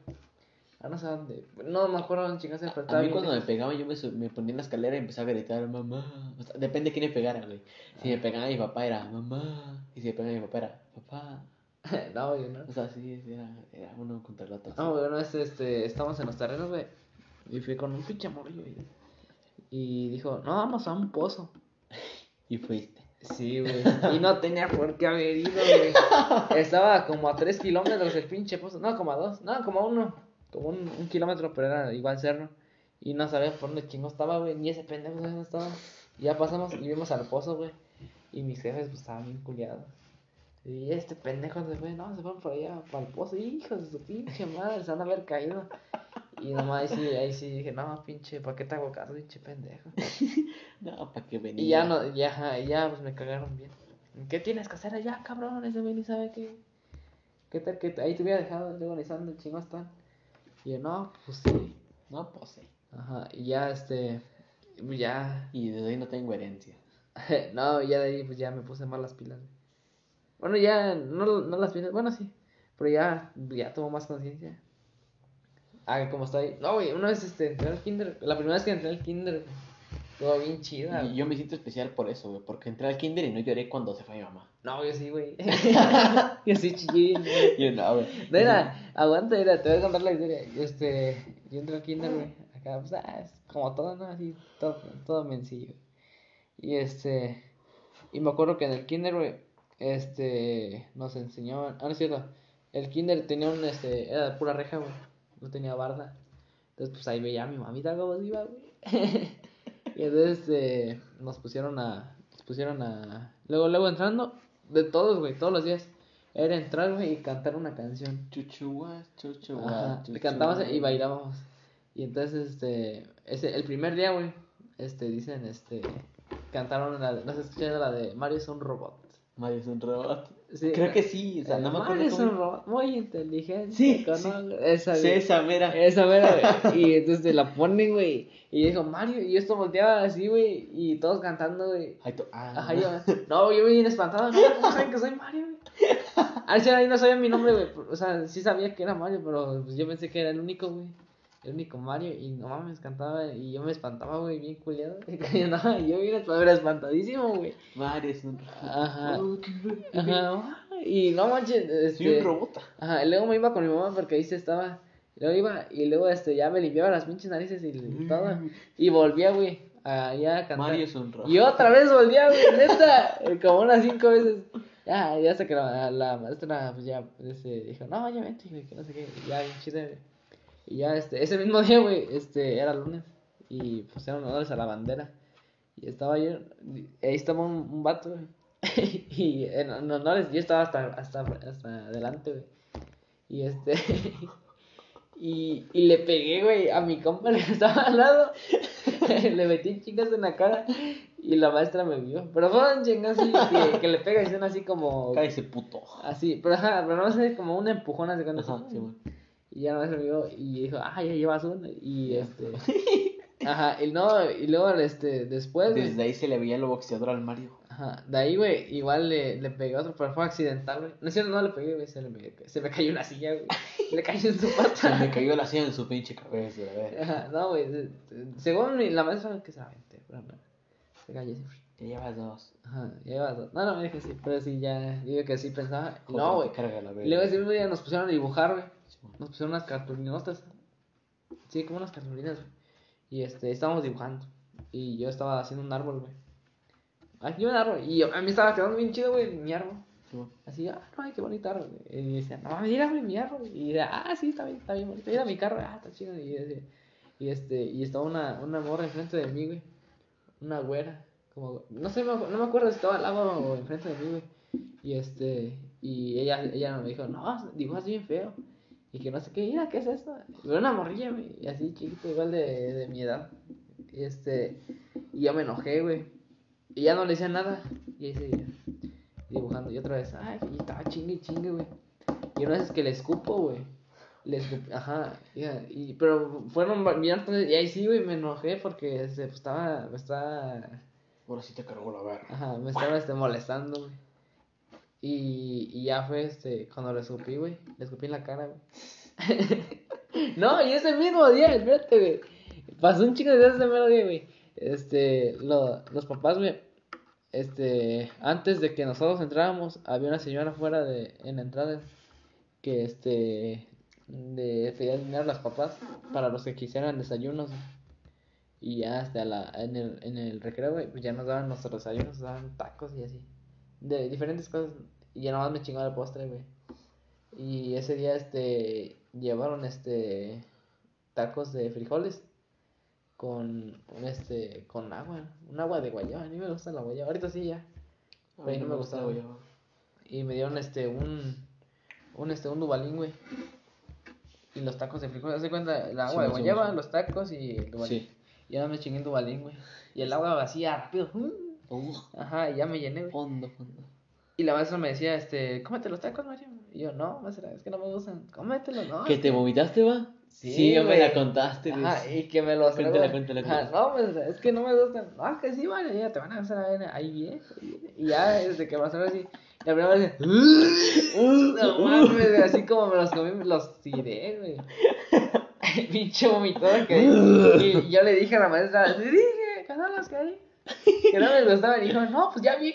a no sé dónde. No me acuerdo dónde chingaste, pero A mí cuando me lejos. pegaban yo me, me ponía en la escalera y empezaba a gritar, mamá. O sea, depende de quién me pegara, güey. Si me pegaba mi papá era, mamá. Y si me pegaba mi papá era, papá. no, güey, no. O sea, sí, era, era uno contra el otro. No, güey, una vez este, estábamos en los terrenos, güey. Y fui con un pinche morrillo, güey. Y dijo, no, vamos a un pozo. Y fuiste. Sí, güey. Y no tenía por qué haber ido, güey. Estaba como a tres kilómetros el pinche pozo. No, como a dos. No, como a uno. Como un, un kilómetro, pero era igual cerro. Y no sabía por dónde chingo estaba, güey. Ni ese pendejo estaba. Y ya pasamos y vimos al pozo, güey. Y mis jefes, pues, estaban bien culiados. Y este pendejo se fue, no, se fueron por allá, para el pozo. Hijos de su pinche madre, se van a haber caído. Y nomás ahí sí, ahí sí dije, no, pinche, ¿para qué te hago caso, pinche pendejo? No, ¿para qué venía? Y ya no, ya, ya pues me cagaron bien. ¿Qué tienes que hacer allá, cabrón? Ese güey ni sabe qué. ¿Qué tal que ahí te hubiera dejado luego analizando, chingo están? Y yo, no, pues sí. No, pues sí. Ajá, y ya este, ya, Y desde ahí no tengo herencia. no, ya de ahí pues ya me puse mal las pilas. Bueno, ya, no, no las pilas, bueno sí, pero ya, ya tomo más conciencia. Ah, como está ahí. No, güey, una vez este, entré al kinder, la primera vez que entré al kinder, estuvo bien chida. Y yo me siento especial por eso, güey. Porque entré al kinder y no lloré cuando se fue mi mamá. No, yo sí, güey. yo sí chillé, güey. Yo no, güey. No, era, aguanta, era, te voy a contar la historia. Yo, este, yo entré al kinder, güey. Acá, pues, ah, es como todo, ¿no? Así, todo, todo mencillo. Y este, y me acuerdo que en el kinder, güey, este, nos enseñaban, ah, no es cierto, el kinder tenía un, este, era de pura reja, güey, no tenía barda. Entonces, pues ahí veía a mi mamita cómo se iba, güey. y entonces, este, nos pusieron a, nos pusieron a, luego, luego entrando, de todos, güey, todos los días. Era entrar, güey, y cantar una canción. Chuchuas, chuchuas. Cantábamos y bailábamos. Y entonces, este, ese, el primer día, güey, este, dicen, este, cantaron la, no sé, la de Mario es un robot. Mario es un robot. Sí, Creo que sí, o sea, eh, no me acuerdo Mario es un robot muy inteligente. Sí, con sí. Esa, Sí, esa mera. Esa mera, güey. Y entonces la ponen, güey. Y dijo Mario, y esto volteaba así, güey. Y todos cantando, güey. Ay, to- ah, Ajá, yo, no, yo bien espantado, ¿cómo saben que soy Mario, güey? Al final ahí no sabía mi nombre, güey, o sea, sí sabía que era Mario, pero pues, yo pensé que era el único, güey, el único Mario, y no mames, cantaba, y yo me espantaba, güey, bien culiado, y no, yo bien era espantadísimo, güey, Mario es un. Ajá. Ajá, y no manches, Soy este, un robot. ajá, y luego me iba con mi mamá porque ahí se estaba, y luego iba, y luego, este, ya me limpiaba las pinches narices y todo, y volvía, güey, allá a cantar. Mario es un robot. Y otra vez volvía, güey, neta, eh, como unas cinco veces. Ya, ya hasta que la, la maestra, pues ya, este, dijo, no, ya vente, güey, que no sé qué, ya, güey. Y ya, este, ese mismo día, güey, este, era lunes, y pues eran honores a la bandera. Y estaba yo, y ahí estaba un, un vato, güey. y en, en honores, yo estaba hasta, hasta, hasta adelante, güey. Y este, y, y le pegué, güey, a mi compa que estaba al lado. le metí chingas en la cara y la maestra me vio. Pero fueron chingas así que, que le pega y suena así como. Cállese, puto. Así, pero ajá, pero no sé, como un empujón así cuando Ajá, sí, güey. Y ya maestra me vio y dijo, ah, ya llevas uno. Y este. Ajá, y no, y luego este, después, güey, Desde ahí se le veía el boxeador al Mario. Ajá, de ahí, güey, igual le, le pegué otro, pero fue accidental, güey. No es cierto, no le pegué, güey, se, le me- se me cayó una silla, güey. le cayó en su Se pata. me cayó la silla en su pinche cabeza, ver. Ajá, no, güey, se- se- según mi- la maestra que se la aventé, pero no. Se cayó así. Ya llevas dos. Ajá, ya llevas dos. No, no, me dije sí, pero sí, ya, digo que sí pensaba. Joder, No, güey. luego ese mismo día nos pusieron a dibujar, güey. Nos pusieron unas cartulinotas. Sí, como unas cartulinas, güey. Y este, estábamos dibujando. Y yo estaba haciendo un árbol, güey. Aquí un árbol. Y a mí estaba quedando bien chido, güey, mi árbol. Sí. Así, ah, no, ay, qué bonito árbol. güey. Y decía, no mames, mira, güey, mi árbol. Y decía, ah, sí, está bien, está bien bonito. Mira mi carro, ah, está chido. Y, decía- y este, y estaba una, una morra enfrente de mí, güey. Una güera. Como, no sé, no me acuerdo si estaba al lado o enfrente de mí, güey. Y este, y ella, ella me dijo, no, dibujas bien feo. Y que no sé qué, mira, ¿qué es esto? Una morrilla, güey, y así chiquito, igual de, de mi edad. Y este, y yo me enojé, güey. Y ya no le decía nada. Y ahí seguía dibujando. Y otra vez, ay, y estaba chingue chingue, güey. Y una vez es que le escupo, güey. Le escup- ajá, y, pero fueron entonces, y ahí sí, güey, me enojé porque este, pues, estaba, me estaba, Ahora sí te cargó la verga. ajá, me estaba este, molestando, güey. Y, y ya fue, este, cuando le escupí, güey, le escupí en la cara, güey. No, y ese mismo día, espérate, güey. Pasó un chico de ese mismo día, güey. Este, lo, los papás, güey. Este, antes de que nosotros entráramos, había una señora afuera de, en la entrada que, este, de pedía dinero a los papás para los que quisieran desayunos. Y ya hasta la, en el, en el recreo, güey, pues ya nos daban nuestros desayunos, nos daban tacos y así. De diferentes cosas. Y ya nomás me chingaba el postre, güey. Y ese día, este, llevaron, este, tacos de frijoles con, este, con agua, un agua de guayaba. A mí me gusta la guayaba. Ahorita sí ya. Güey, no me gusta la guayaba. Y me dieron, este, un, un, este, un dubalín, güey. Y los tacos de frijoles, ¿Haz de cuenta? El agua Sí, de guayaba, los tacos y el dubalín. Sí. Y ahora me chingué el dubalín, güey. Y el agua vacía, rápido. Uh, Ajá, y ya me llené, güey. fondo, fondo. Y la maestra me decía, este, cómete los tacos, Mario. Y yo, no, maestra, es que no me gustan. Cómetelos, no. ¿Que te vomitaste, va? Sí, ya me la contaste. Ajá, y que me Cuéntala, cuéntala, Ajá, cuéntala. no, maestra, es que no me gustan. No, que sí, vale, ya te van a hacer a ver, ahí viene. Y ya, desde que pasaron así, la primera vez, no mames, así como me los comí, me los tiré, güey. Pinche vomitón que. Y yo le dije a la maestra, te dije, que no los querí. Que no me gustaban. Y dijo, no, pues ya vi,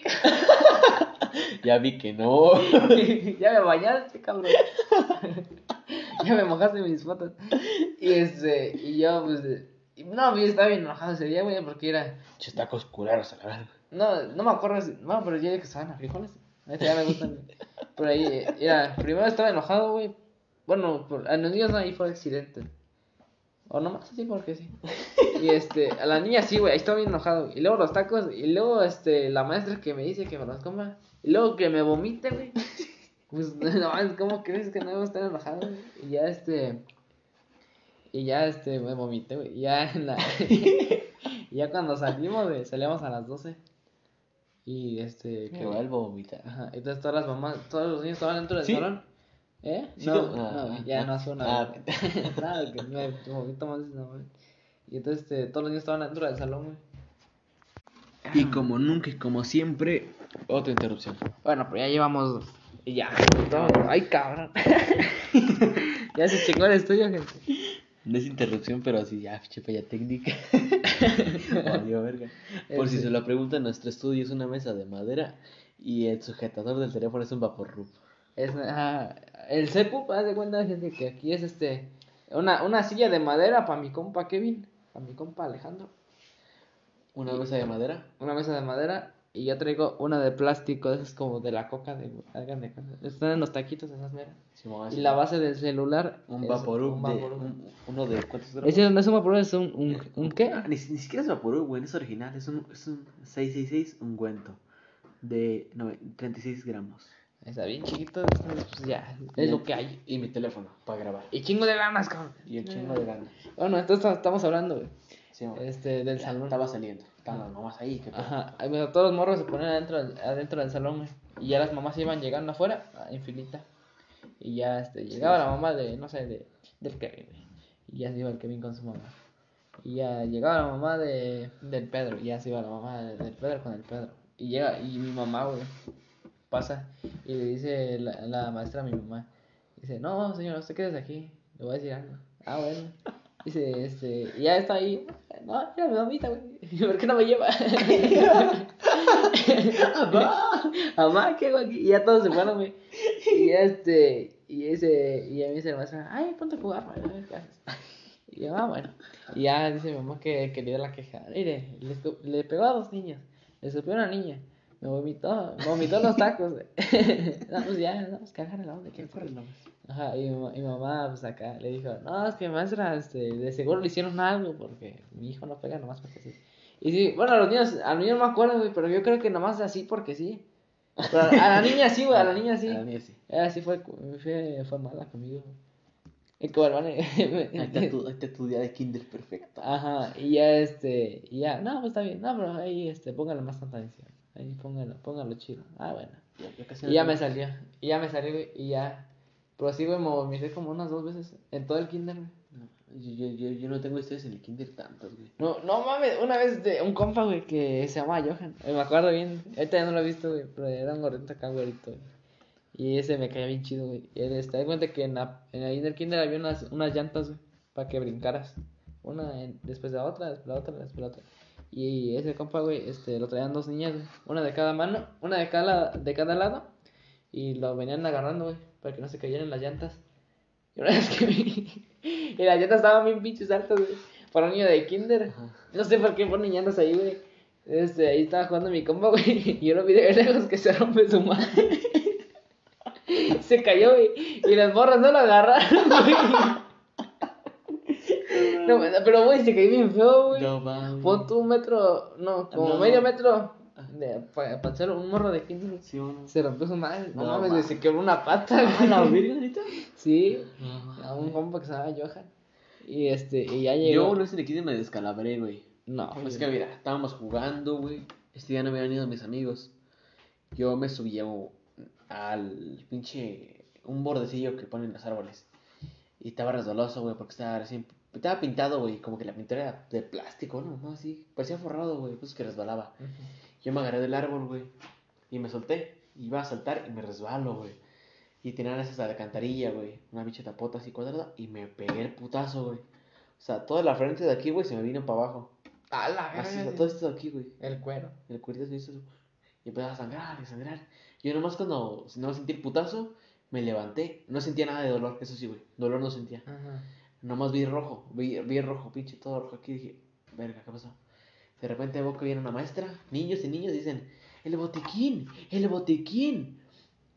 Ya vi que no. ya me bañaste, cabrón. ya me mojaste mis fotos. Y este, y yo, pues, no, yo estaba bien enojado ese día, güey, porque era. Che, tacos culeros a la verga. No, no me acuerdo, si- no, pero yo dije que estaban a frijoles. Este ya me gustan. Pero ahí, era, primero estaba enojado, güey. Bueno, por, a los no, ahí fue accidente. O nomás así porque sí. Y este, a la niña sí, güey, ahí estaba bien enojado. Y luego los tacos, y luego este, la maestra que me dice que me los coma. Y luego que me vomite, güey. Pues no, ¿cómo crees que no me estar enojado, güey? Y ya este. Y ya este, me vomité, güey. Y ya en la. y ya cuando salimos, güey, salíamos a las 12. Y este. Que vuelvo a vomitar. Ajá, entonces todas las mamás, todos los niños estaban dentro del ¿Sí? salón. ¿Eh? Sí, no, no, ah, no, ya ah, no hace una. ah. Nada, que me vomito más, no, güey. Y entonces este, todos los niños estaban dentro del salón, güey. Y como nunca y como siempre, otra interrupción. Bueno, pero ya llevamos. Y ya. todo- Ay, cabrón. ya se chingó el estudio, gente. No es interrupción, pero así ya, fiche falla técnica. Valió verga. Por si Este. se lo preguntan, nuestro estudio es una mesa de madera y el sujetador del teléfono es un vaporrup. Es, ajá, el CEPU, haz de cuenta, gente, que aquí es este. Una, una silla de madera para mi compa Kevin. Para mi compa Alejandro. Una mesa de madera. una mesa de madera y yo traigo una de plástico, esas como de la coca de de cuenta. Están en los taquitos esas meras. Y la base del celular Un es vaporub un de. Vaporub. un- uno de. ¿Cuántos gramos? Ese no es un vaporub, es un, un, un qué? Ah, ni, ni siquiera es vaporub, güey, es original. Es un, es un 666 ungüento de no, 36 gramos. Está bien chiquito, entonces, pues ya, es lo que hay. Y mi teléfono para grabar. Y chingo de ganas, cabrón. Y el chingo de ganas. Bueno, entonces estamos hablando, güey, Sí, este, del Ya, salón. Estaba saliendo. Estaban las mamás ahí. ¿qué pedo? Ajá, bueno, todos los morros se ponían adentro, adentro del salón, güey. Y ya las mamás iban llegando afuera, en filita. Y ya este, llegaba la mamá de, no sé, de, del Kevin, güey. Y ya se iba el Kevin con su mamá. Y ya llegaba la mamá de, del Pedro. Y ya se iba la mamá de- del Pedro con el Pedro. Y llega, y mi mamá, güey, pasa. Y le dice la, la maestra a mi mamá. Dice, no, señora, usted quédese aquí. Le voy a decir algo. Ah, bueno. Dice, este, y ya está ahí. No, mira mi mamita, güey. ¿Por qué no me lleva? Mamá, ¿qué hago aquí? Y ya todos se fueron, güey. Y este, y ese, y ya me dice la maestra, ay, ponte a jugar, para ver qué haces. Y yo, ah, bueno. Y ya dice mi mamá que, que le dio la queja. Mire, le, le pegó a dos niños. Le escupió a una niña. Me vomitó, me vomitó los tacos. no, pues ya, no, pues agarre la onda. ¿Qué corre Ajá, y mi, mi mamá, pues acá, le dijo, no, es que maestra, este, de seguro le hicieron algo porque mi hijo no pega nomás porque sí. Y sí, bueno, a los niños, a los niños no me acuerdo, güey, pero yo creo que nomás así porque sí. Pero a, la niña sí, güey, a la niña sí. A la niña sí. Ella sí fue, fue, fue mala conmigo. Está tu día de kinder perfecto. Ajá, y ya este, y ya, no, pues está bien, no, pero ahí este, póngale más tanta atención. Ahí póngalo, póngalo chido. Ah, bueno. Ya, ya casi Y ya me salió, y ya me salió, y ya. Pero sí, güey, me vomité como unas dos veces en todo el kinder, güey. No, yo, yo, yo, no tengo historias en el kinder tantas, güey. No, no mames, una vez de un compa, güey, que se llama Johan. eh, Me acuerdo bien. Ahorita ya no lo he visto, güey, pero era un gordito acá, güerito, güey. Y ese me caía bien chido, güey. Y él está de cuenta que en, la, en ahí en el kinder había unas, unas llantas, güey. para que brincaras. Una en- después de la otra, después de la otra, después de la otra. Y ese compa, güey, este, lo traían dos niñas, güey. Una de cada mano, una de cada, de cada lado. Y lo venían agarrando, güey, para que no se cayeran las llantas. Y una vez que vi, y las llantas estaban bien pinches altas, güey. Para un niño de kinder. No sé por qué ponen llantas ahí, güey. Este, ahí estaba jugando mi compa, güey. Y yo lo vi de lejos que se rompe su madre. se cayó, güey. Y las morras no lo agarraron, güey. No, pero, güey, se cayó bien feo, güey. No mames. Pon tú un metro, no, como No, medio metro para hacer un morro de kinder. güey. Sí, bueno. Se rompió su madre. No, No, mames, se quebró una pata, ¿A la güey. verga, neta? Sí, No, a un compa que se llama Johan. Y este, y ya llegó. Yo no sé de quién me descalabré, güey. No, Es que mira, estábamos jugando, güey. Este día no habían ido mis amigos. Yo me subí a- al pinche. un bordecillo que ponen los árboles. Y estaba resbaloso, güey, porque estaba recién. Estaba pintado, güey, como que la pintura era de plástico, ¿no? No, así. Parecía forrado, güey, pues que resbalaba. Yo me agarré del árbol, güey. Y me solté. Iba a saltar y me resbalo, güey. Y tenían esas alcantarilla, güey. Una bicha tapota así cuadrada. Y me pegué el putazo, güey. O sea, toda la frente de aquí, güey, se me vino para abajo. A la Así, o verga. sea, todo esto de aquí, güey. El cuero. El cuerito se hizo. Y empezaba a sangrar, a sangrar. Yo nomás cuando no sentí el putazo, me levanté. No sentía nada de dolor, eso sí, güey. Dolor no sentía. Ajá. Nomás vi rojo, vi, vi rojo, pinche, todo rojo aquí. Dije, verga, ¿qué pasó? De repente veo que viene una maestra, niños y niños dicen, el botiquín, el botiquín.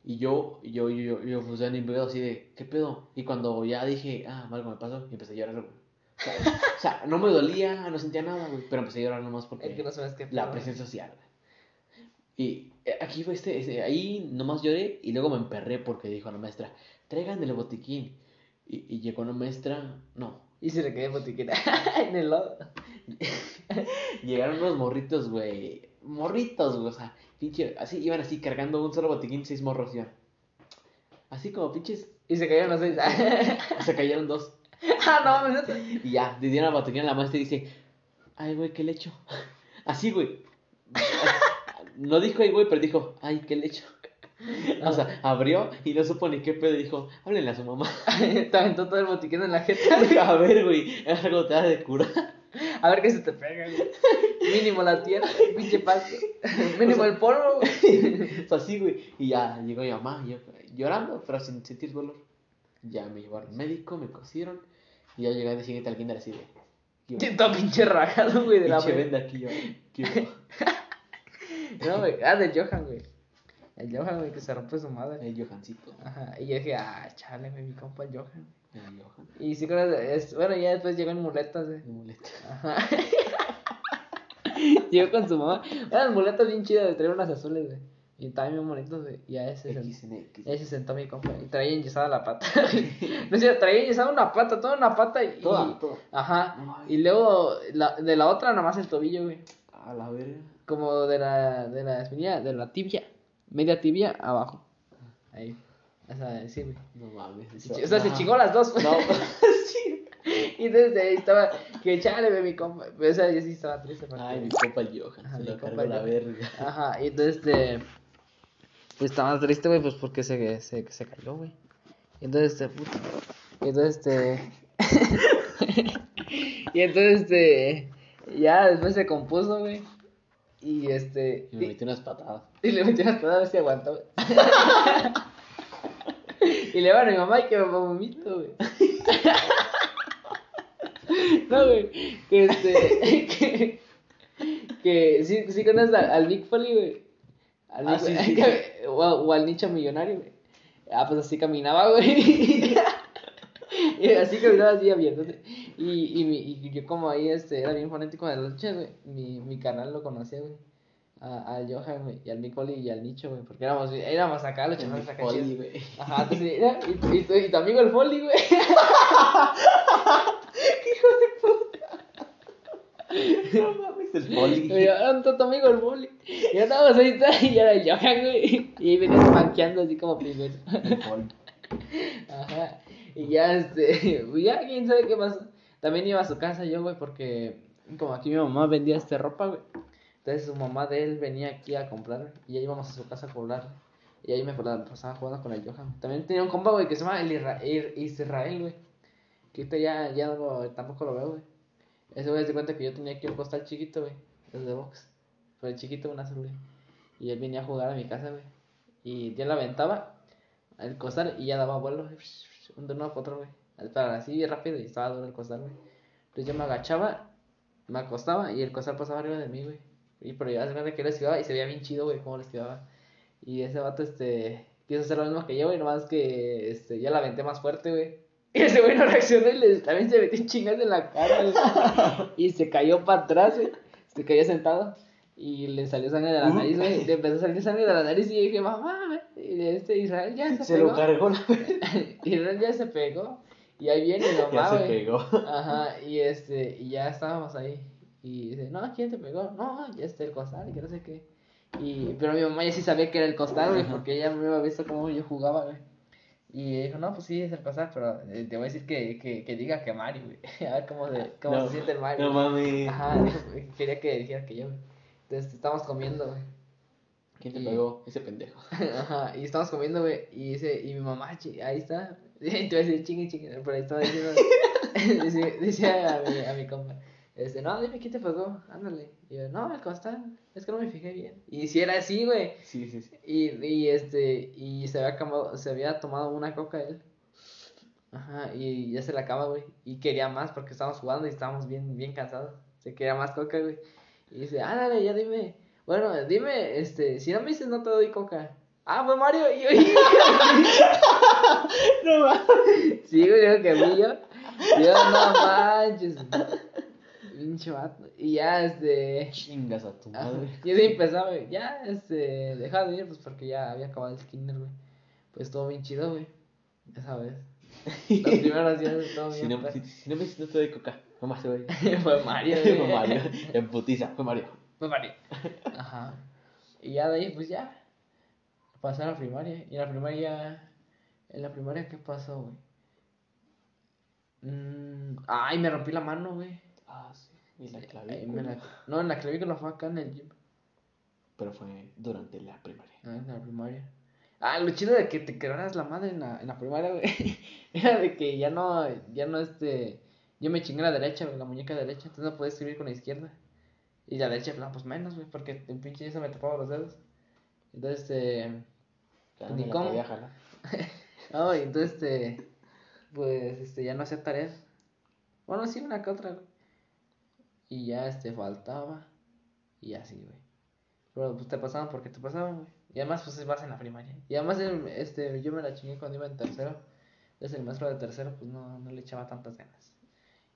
Y yo, yo, yo, yo, yo ni veo así de, ¿qué pedo? Y cuando ya dije, ah, algo me pasó, y empecé a llorar, güey. O sea, o sea, no me dolía, no sentía nada, güey, pero empecé a llorar nomás porque Es que no sabes qué. la presión social. Y eh, aquí fue este, este- ahí nomás lloré y luego me emperré porque dijo la maestra, traigan el botiquín. Y, y llegó una maestra, no, Y se le quedó botiquita en el lodo. Llegaron unos morritos, güey. Morritos, güey. O sea, pinche. Así iban así cargando un solo botiquín, seis morros iban. Así como pinches. Y se cayeron los seis. Se cayeron dos. ah, no. Y ya, le dieron la botiquín a la maestra y dice: Ay, güey, ¿qué le echo? Así, güey. No dijo, ay, güey, pero dijo: Ay, ¿qué le echo? O sea, abrió y no supo ni qué pedo. y Dijo: Háblenle a su mamá. Te aventó todo el botiquín en la jeta. a ver, güey, es algo te da de cura. A ver qué se te pega, güey. Mínimo la tierra, pinche pasto. Mínimo el polvo, güey. O sea, así, güey. Y ya llegó mi mamá, yo, llorando, pero sin sentir dolor. Ya me llevaron al médico, me cosieron. Y ya llegué al siguiente al kinder así de. Todo pinche rajado, güey, de la Pinche fe. venda aquí yo. No, güey. Ah, del Johan, güey. El Johan, güey, que se rompe su madre. El Johancito. Ajá. Y yo dije, ah, chale, güey, mi compa el Johan. El Johan. Y sí, es, bueno, ya después llegó en muletas, güey. Mi muleta. Ajá. Llegó con su mamá. Eran muletas bien chidas, de traer unas azules, güey. Y estaban bien bonitos, güey. Y a ese, se- se sentó mi compa. Y traía enyesada la pata. no sé, traía enyesada una pata, toda una pata. Y, Toda, toda. Ajá. Ay. Y luego la, de la otra, nada más el tobillo, güey. A la verga. Como de la, de la espinilla, de la tibia. Media tibia abajo. Ahí. O sea, sí, güey. No mames. O sea, se chingó las dos. No, sí. Y entonces ahí estaba, que chale, mi compa. Pero esa yo sí estaba triste. porque- Ay, mi copa el Johan. Ajá, se mi lo compa cargó la verga. Ajá, y entonces este. Pues estaba triste, güey, pues porque se, se, se cayó, güey. Y entonces este, puta. Y entonces este. y entonces este. Ya después se compuso, güey. Y este. Y me metí unas patadas. Y le metí unas patadas a ver si aguantó, y le van a mi mamá y que me vomito, güey. no, güey. Que este. Que, que sí, sí conoces al, al Nick Foley, güey. Al Ah, Nick- sí, sí, que- O, o al nicho millonario, güey. Ah, pues así caminaba, güey. y así caminaba así abierto. Y, y, mi, y yo como ahí este, era bien fanático de las luchas, güey. Mi, mi canal lo conocía, güey. A, al Johan, güey, y al Foley y al Nicho, güey, porque éramos, éramos acá los chavales acá chidos. güey. Ajá, entonces, mira, y, y, tu- y tu amigo el Foley, güey. No mames, el Poli. Y yo, "Ah, tu tu amigo el Foley. Y ya estábamos ahí, y era el Johan, güey. Y ahí venía manqueando así como primero. El Poli. Ajá. Y ya, este, ya, quién sabe qué pasó. También iba a su casa yo, güey, porque como aquí mi mamá vendía este ropa, güey. Entonces su mamá de él venía aquí a comprar y ya íbamos a su casa a cobrar. Y ahí me pasaba jugando con el Johan. También tenía un compa, güey, que se llama el Israel, güey. Que ahorita ya, ya no tampoco lo veo, güey. Ese güey se cuenta que yo tenía aquí un costal chiquito, güey. El de box. Fue el chiquito, un azul, güey. Y él venía a jugar a mi casa, güey. Y yo la aventaba el costal y ya daba vuelo. Un uno para otro, güey. Para así rápido y estaba duro el costal, güey. Entonces yo me agachaba, me acostaba y el costal pasaba arriba de mí, güey. Y pero ya se cuenta que él esquivaba y se veía bien chido, güey, cómo lo esquivaba. Y ese vato, este, quiso hacer lo mismo que yo, güey, nomás que, este, ya la aventé más fuerte, güey. Y ese güey no reaccionó y le, también se metió chingas en la cara, güey. Y se cayó para atrás, güey. Se cayó sentado. Y le salió sangre de la nariz, güey. Le empezó a salir sangre de la nariz y dije, mamá, güey. Y este Israel ya se, Se pegó. lo cargó la Israel ya se pegó. Y ahí viene mi Ya mamá, se güey. pegó. Ajá, y este, y ya estábamos ahí. Y dice, no, ¿quién te pegó? No, ya está el costal, y que no sé qué. Y, pero mi mamá ya sí sabía que era el costal, güey, porque ella me había visto cómo yo jugaba, güey. Y dijo, no, pues sí, es el costal, pero eh, te voy a decir que, que, que diga que Mario, güey. A ver cómo, se, cómo No, se siente el Mario. No mames. Ajá, dijo, quería que dijera que yo, güey. Entonces estábamos comiendo, güey. ¿Quién te Y- pegó? Ese pendejo. Ajá, y estamos comiendo, güey, y dice, y mi mamá, ahí está, voy a decir chingue, chingue, pero ahí estaba diciendo, dice, dice a mi, a mi compa, este, no, dime quién te pegó, ándale, y yo, no, el costal, es que no me fijé bien, y si era así, güey, Sí, sí, sí. y, y este, y se había, acabado- se había tomado una coca él, ajá, y ya se la acaba, güey, y quería más porque estábamos jugando y estábamos bien, bien cansados, se quería más coca, güey, y dice, ándale, ya dime, bueno, dime, este, si no me dices no te doy coca. Ah, fue Mario. Y yo, No mames. sí, güey, dijo que fui yo. Y yo, no manches. Pinche vato. Y ya, este. Chingas a tu madre. Yo sí empezaba, güey. Ya, este. Dejaba de ir, pues porque ya había acabado el skinner, güey. Pues todo bien chido, güey. Esa vez. Las primeras días todo Si bien. no, si, si no me dices, no te doy coca. Mamá se va fue Mario, güey. Fue Mario. En putiza, fue Mario. Fue Mario. Ajá. Y ya de ahí, pues ya. Pasé a la primaria. Y en la primaria. En la primaria, ¿qué pasó, güey? Mm, ay, me rompí la mano, güey. Ah, sí. Y la clavícula. la- No, en la clavícula fue acá en el gym. Pero fue durante la primaria. Ah, en la primaria. Ah, lo chido de que te quebraras la madre en la, en la primaria, güey. Era de que ya no, ya no, este. Yo me chingué la derecha, güey, la muñeca derecha. Entonces no podía escribir con la izquierda. Y la derecha, pues menos, güey, porque el pinche eso me tapaba los dedos. Entonces, este. Ni cómo. podía jalar. Ah, y entonces, este. Pues, este, ya no hacía tareas. Bueno, sí, una que otra, güey. Y ya, este, faltaba. Y así, güey. Pero, pues, te pasaban porque te pasaban, güey. Y además, pues, vas en la primaria. Y además, este, yo me la chingué cuando iba en tercero. Entonces, el maestro de tercero, pues, no, no le echaba tantas ganas.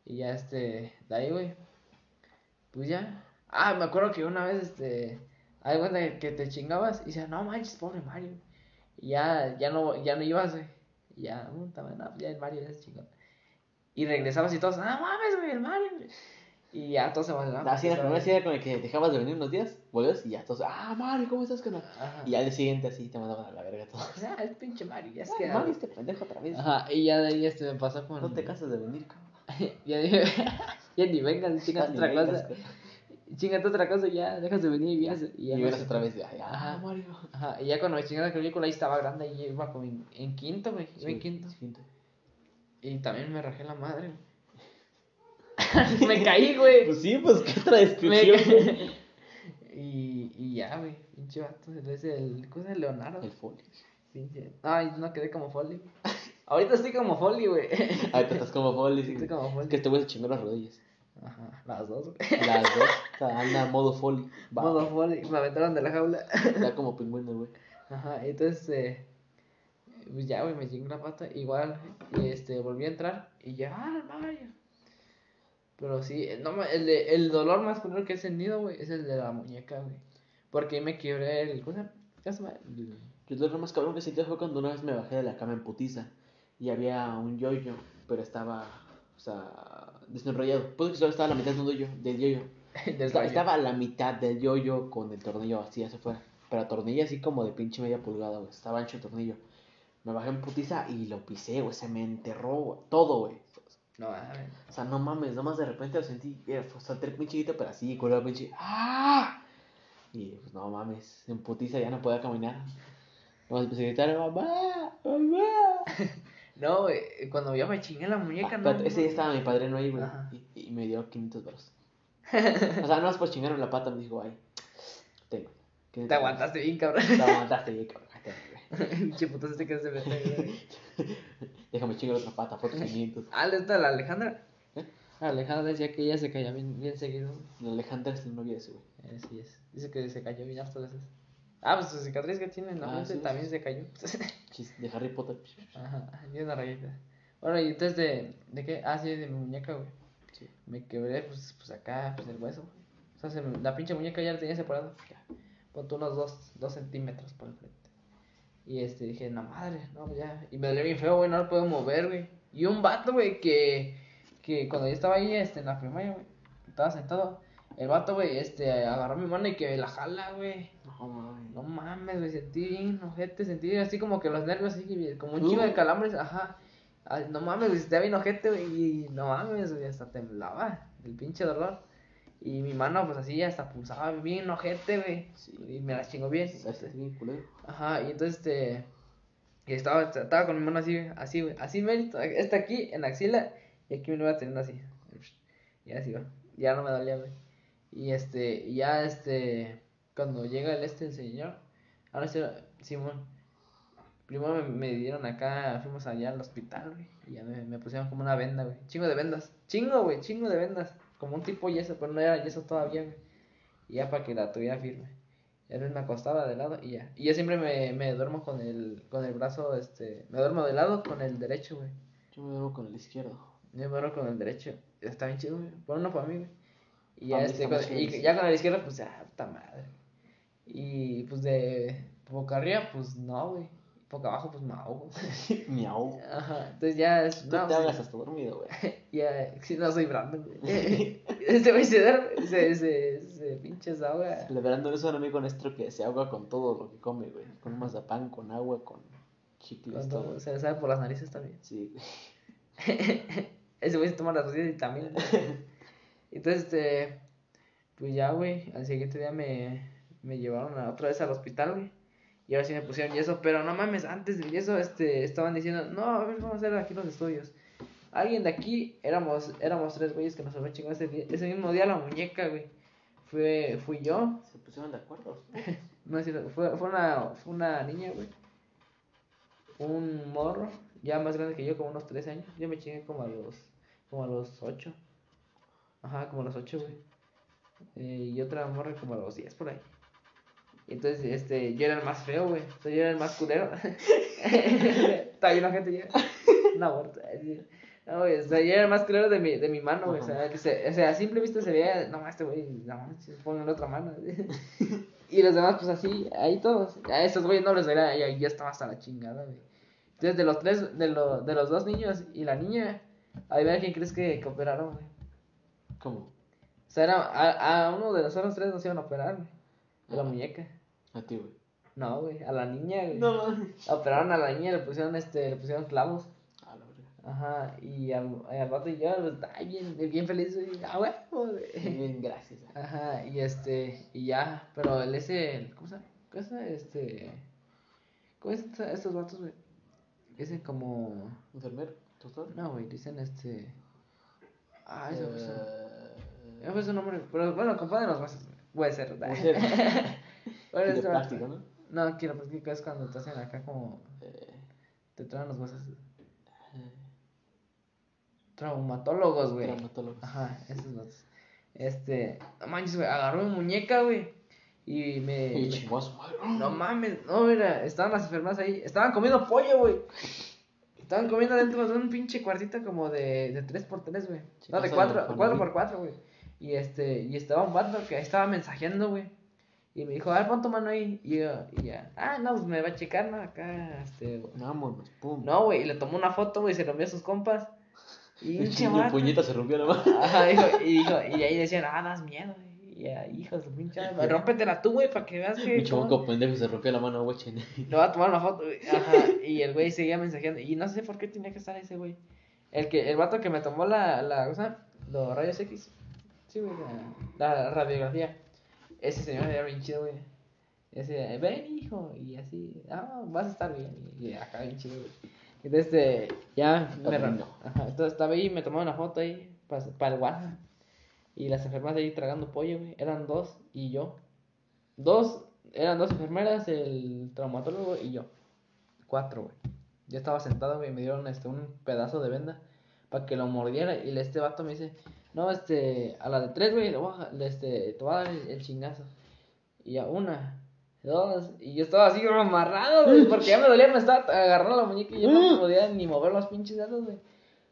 Y ya, este, de ahí, güey. Pues ya. Ah, me acuerdo que una vez, este. Hay cuenta que te chingabas y decía, no manches, pobre Mario. Y ya, ya no, ya no ibas, güey. Y ya, puta, no, ya el Mario ya es chingón. Y regresabas y todos, ah, mames, güey, el Mario. Y ya todos se emocionaban. Así porque primera era con el que dejabas de venir unos días, volvías y ya todos, ah, Mario, ¿cómo estás, canal? Y al día siguiente así te mandaban a la verga todos. Sea, el pinche Mario, ya es Ah, que. Mario, este pendejo otra vez. Ajá, y ya de ahí este me pasó con. No te cansas de venir, cabrón. ya dije, ya ni vengas, ni otra cosa. Chingate otra cosa, ya dejas de venir y vienes. Y, ya Y no otra vez y, ay, Ajá. Mario. Ajá, y ya cuando me chingué la clavícula ahí estaba grande y iba como en, en quinto, güey. Iba en Sí, quinto. quinto. Y también me rajé la madre, güey. me caí, güey. Pues sí, pues qué otra descripción. ca- y, y ya, güey. Pinche vato. Es el. ¿Cómo se llama? Leonardo. El folio. Pinche. Ay, no quedé como Foley. Ahorita estoy como Foley, güey. Ahorita estás como folio. sí. Estoy como Es Foley. que este güey se chingó las rodillas. Ajá, las dos, güey. Las dos. O sea, anda modo. Va. Modo Foley. Me aventaron de la jaula. Está como pingüino, güey. Ajá, entonces. Eh, pues ya, güey, me chingué la pata. Igual, y este, volví a entrar. Y ya, ah, Mario. Pero sí, no, me- el, de- el dolor más culero que he sentido, güey, es el de la muñeca, güey. Porque ahí me quebré el. ¿Cómo se llama? ¿Qué se llama? El- Yo lo más cabrón que sentí fue cuando una vez me bajé de la cama en putiza y había un yoyo, pero estaba, o sea, desenrollado. Puedo que solo estaba a la mitad de un yoyo, del yoyo. del Estaba, estaba a la mitad del yoyo con el tornillo así hacia afuera. Pero tornillo así como de pinche media pulgada, güey. Estaba ancho el tornillo. Me bajé en putiza y lo pisé, güey. Se me enterró, güey. Todo, güey. No, mames. O sea, no mames, nomás de repente lo sentí. eh, fue salté el pinche grito, pero así, con pinche. ¡Ah! Y pues no mames, en putiza ya no podía caminar. Nomás empecé a gritar, mamá, mamá. No, güey, cuando yo me chingué la muñeca, Ah, no. ese día estaba mi padrino ahí, güey. Y, y me dio 500 baros. o sea, no más por chingarme la pata, me dijo, ay, tengo. 500 Te aguantaste bien, cabrón. Te aguantaste, bien, cabrón. Pinche puto este que se mete, güey. Déjame chingar otra pata, fotos 500. Ah, ¿le está la Alejandra? ¿Eh? Alejandra decía que ella se cayó bien, bien seguido. La Alejandra es la novia de ese, güey. Así es. Dice que se cayó bien hartas veces. Ah, pues su cicatriz que tiene en la Ah, sí, también sí. se cayó. De Harry Potter. Ajá, tiene una rayita. Bueno, y entonces de, ¿de qué? Ah, sí, de mi muñeca, güey. Sí. Me quebré, pues, pues acá, pues el hueso. güey. O sea, se me- la pinche muñeca ya la tenía separada. Ponte unos dos, dos centímetros por el frente. Y este, dije, no madre, no, ya. Y me dolió bien feo, güey, no lo puedo mover, güey. Y un vato, güey, que, que cuando yo estaba ahí, este, en la primaria, güey, estaba sentado. El vato, güey, este, agarró mi mano y que la jala, güey. No, mames. Güey, sentí bien ojete, sentí así como que los nervios, así como un Uh. chivo de calambres, ajá. Ay, no mames, güey, sentía bien ojete, güey, y no mames, güey, hasta temblaba el pinche dolor. Y mi mano, pues así, hasta pulsaba bien ojete, güey. Sí. Y me la chingó bien. Culero. Ajá, y entonces, este, y estaba, estaba con mi mano así, así, güey, así, mérito, esta aquí, en la axila, y aquí me lo iba teniendo así. Y así, güey, ya no me dolía, güey. Y este, y ya, este, cuando llega el este, el señor, ahora sí, Simón, primero me, me dieron acá, fuimos allá al hospital, güey, y ya me, me pusieron como una venda, güey, chingo de vendas, chingo, güey, chingo de vendas, como un tipo yeso, pero no era yeso todavía, güey, y ya para que la tuviera firme. Y a veces me acostaba de lado y ya. Y yo siempre me, me duermo con el, con el brazo, este, me duermo de lado con el derecho, güey. Yo me duermo con el izquierdo. Yo me duermo con el derecho. Está bien chido, güey. Pon uno para mí, güey. Y ya, este, con- y ya con el izquierdo, pues ya, puta madre. Y pues de boca arriba, pues no, güey. Boca abajo, pues no, güey. Miau. Ajá. Entonces ya es. Tú no, te hagas hasta dormido, güey. Ya, sí, no soy Brandon, güey. Este güey se duerme, se, se, se pinche ahoga. El verano es un amigo nuestro que se ahoga con todo lo que come, güey. Con un mazapán, con agua, con chicles, todo. se le sale por las narices también. Sí, güey. Ese güey se toma las pastillas y también. Entonces, este. Pues ya, güey. Al siguiente día me, me llevaron a- otra vez al hospital, güey. Y ahora sí me pusieron yeso. Pero no mames, antes del yeso, este, estaban diciendo, no, a ver, vamos a hacer aquí los estudios. Alguien de aquí, éramos, éramos tres güeyes que nos habían chingado ese, ese mismo día la muñeca, güey. Fue, fui yo, Se pusieron de acuerdo. no es cierto, fue, fue, una, fue una niña, güey. Un morro, ya más grande que yo, como unos 13 años. Yo me chingué como a los, como a los 8. Ajá, como a los 8, güey. Eh, y otra morra como a los 10 por ahí. Y entonces, este, yo era el más feo, güey. O sea, yo era el más culero. Está ahí la gente ya. Una aborto. así. No, güey, o sea, yo era el más culero de mi, de mi mano, güey. O sea, que se, o sea, a simple vista se veía, no, este güey, no, se pone la otra mano. Y los demás, pues así, ahí todos. A esos güeyes no les veía, y yo estaba hasta la chingada, güey. Entonces, de los tres, de, lo, de los dos niños y la niña, ahí vean quién crees que, que operaron, güey. ¿Cómo? O sea, era, a, a uno de nosotros tres nos iban a operar, güey. De la muñeca. A ti, güey. No, güey, a la niña, güey. mames. Operaron a la niña, le pusieron, este, le pusieron clavos. A la verga. Ajá, y al, al rato y yo, pues, ay, bien, bien feliz, güey. Ah, güey, güey. Bien, gracias. Ajá, y este, y ya, pero el ese, el- ¿cómo se llama? ¿Cómo se llama? Este, ¿cómo es esta- estos vatos, güey? Dicen como, ¿Enfermero? ¿Doctor? no, güey, dicen este, ah, su, Eh, ese fue su nombre, pero bueno, compadre los huesos, güey. puede ser, puede ser. Bueno, de plástico, ¿no? No, quiero práctico es cuando te hacen acá como, Eh, te traen los huesos, eh, traumatólogos, güey. traumatólogo. Ajá, esos vatos. Este, no manches, güey, agarró mi muñeca, güey, y me... Y chingó. No mames, no, mira, estaban las enfermas ahí, estaban comiendo pollo, güey. Estaban comiendo dentro de un pinche cuartito como de, de 3x3, güey. No, de casa de 4, Infonavit. 4x4, güey. Y este, y estaba un vato que ahí estaba mensajeando, güey. Y me dijo, a ver, pon tu mano ahí. Y yo, y ya, ah, no, pues me va a checar, ¿no? Acá, este, Vámonos, pum. no, güey, y le tomó una foto, güey, se lo envió a sus compas. Y El puñeta se rompió la mano. Ajá, dijo, y dijo, y ahí decían, ah, das miedo, güey. Y ya, hijos de pinche, rómpetela tú, güey, para que veas que. Mi chamaco pendejo se rompió la mano, güey. le va a tomar una foto, güey. Ajá. Y el güey seguía mensajeando. Y no sé por qué tenía que estar ese güey. El que, el vato que me tomó la, la cosa, los rayos X. Sí, güey, la, la radiografía. Ese señor era bien chido, güey. Ese, ven, hijo. Y así, ah, vas a estar bien. Y acá bien chido, güey. Entonces, este, ya me. Ajá, entonces estaba ahí, me tomaba una foto ahí para, el WhatsApp. Y las enfermeras ahí tragando pollo, güey. Eran dos y yo. Dos, eran dos enfermeras, el traumatólogo y yo. Cuatro, güey. Yo estaba sentado, güey, y me dieron este, un pedazo de venda para que lo mordiera. Y este vato me dice, no, este, a la de tres, güey, le voy a, este, te voy a dar el, chingazo. Y a una, dos, y yo estaba así amarrado, güey, porque ya me dolía, me estaba agarrando la muñeca y yo no podía ni mover los pinches dedos, güey.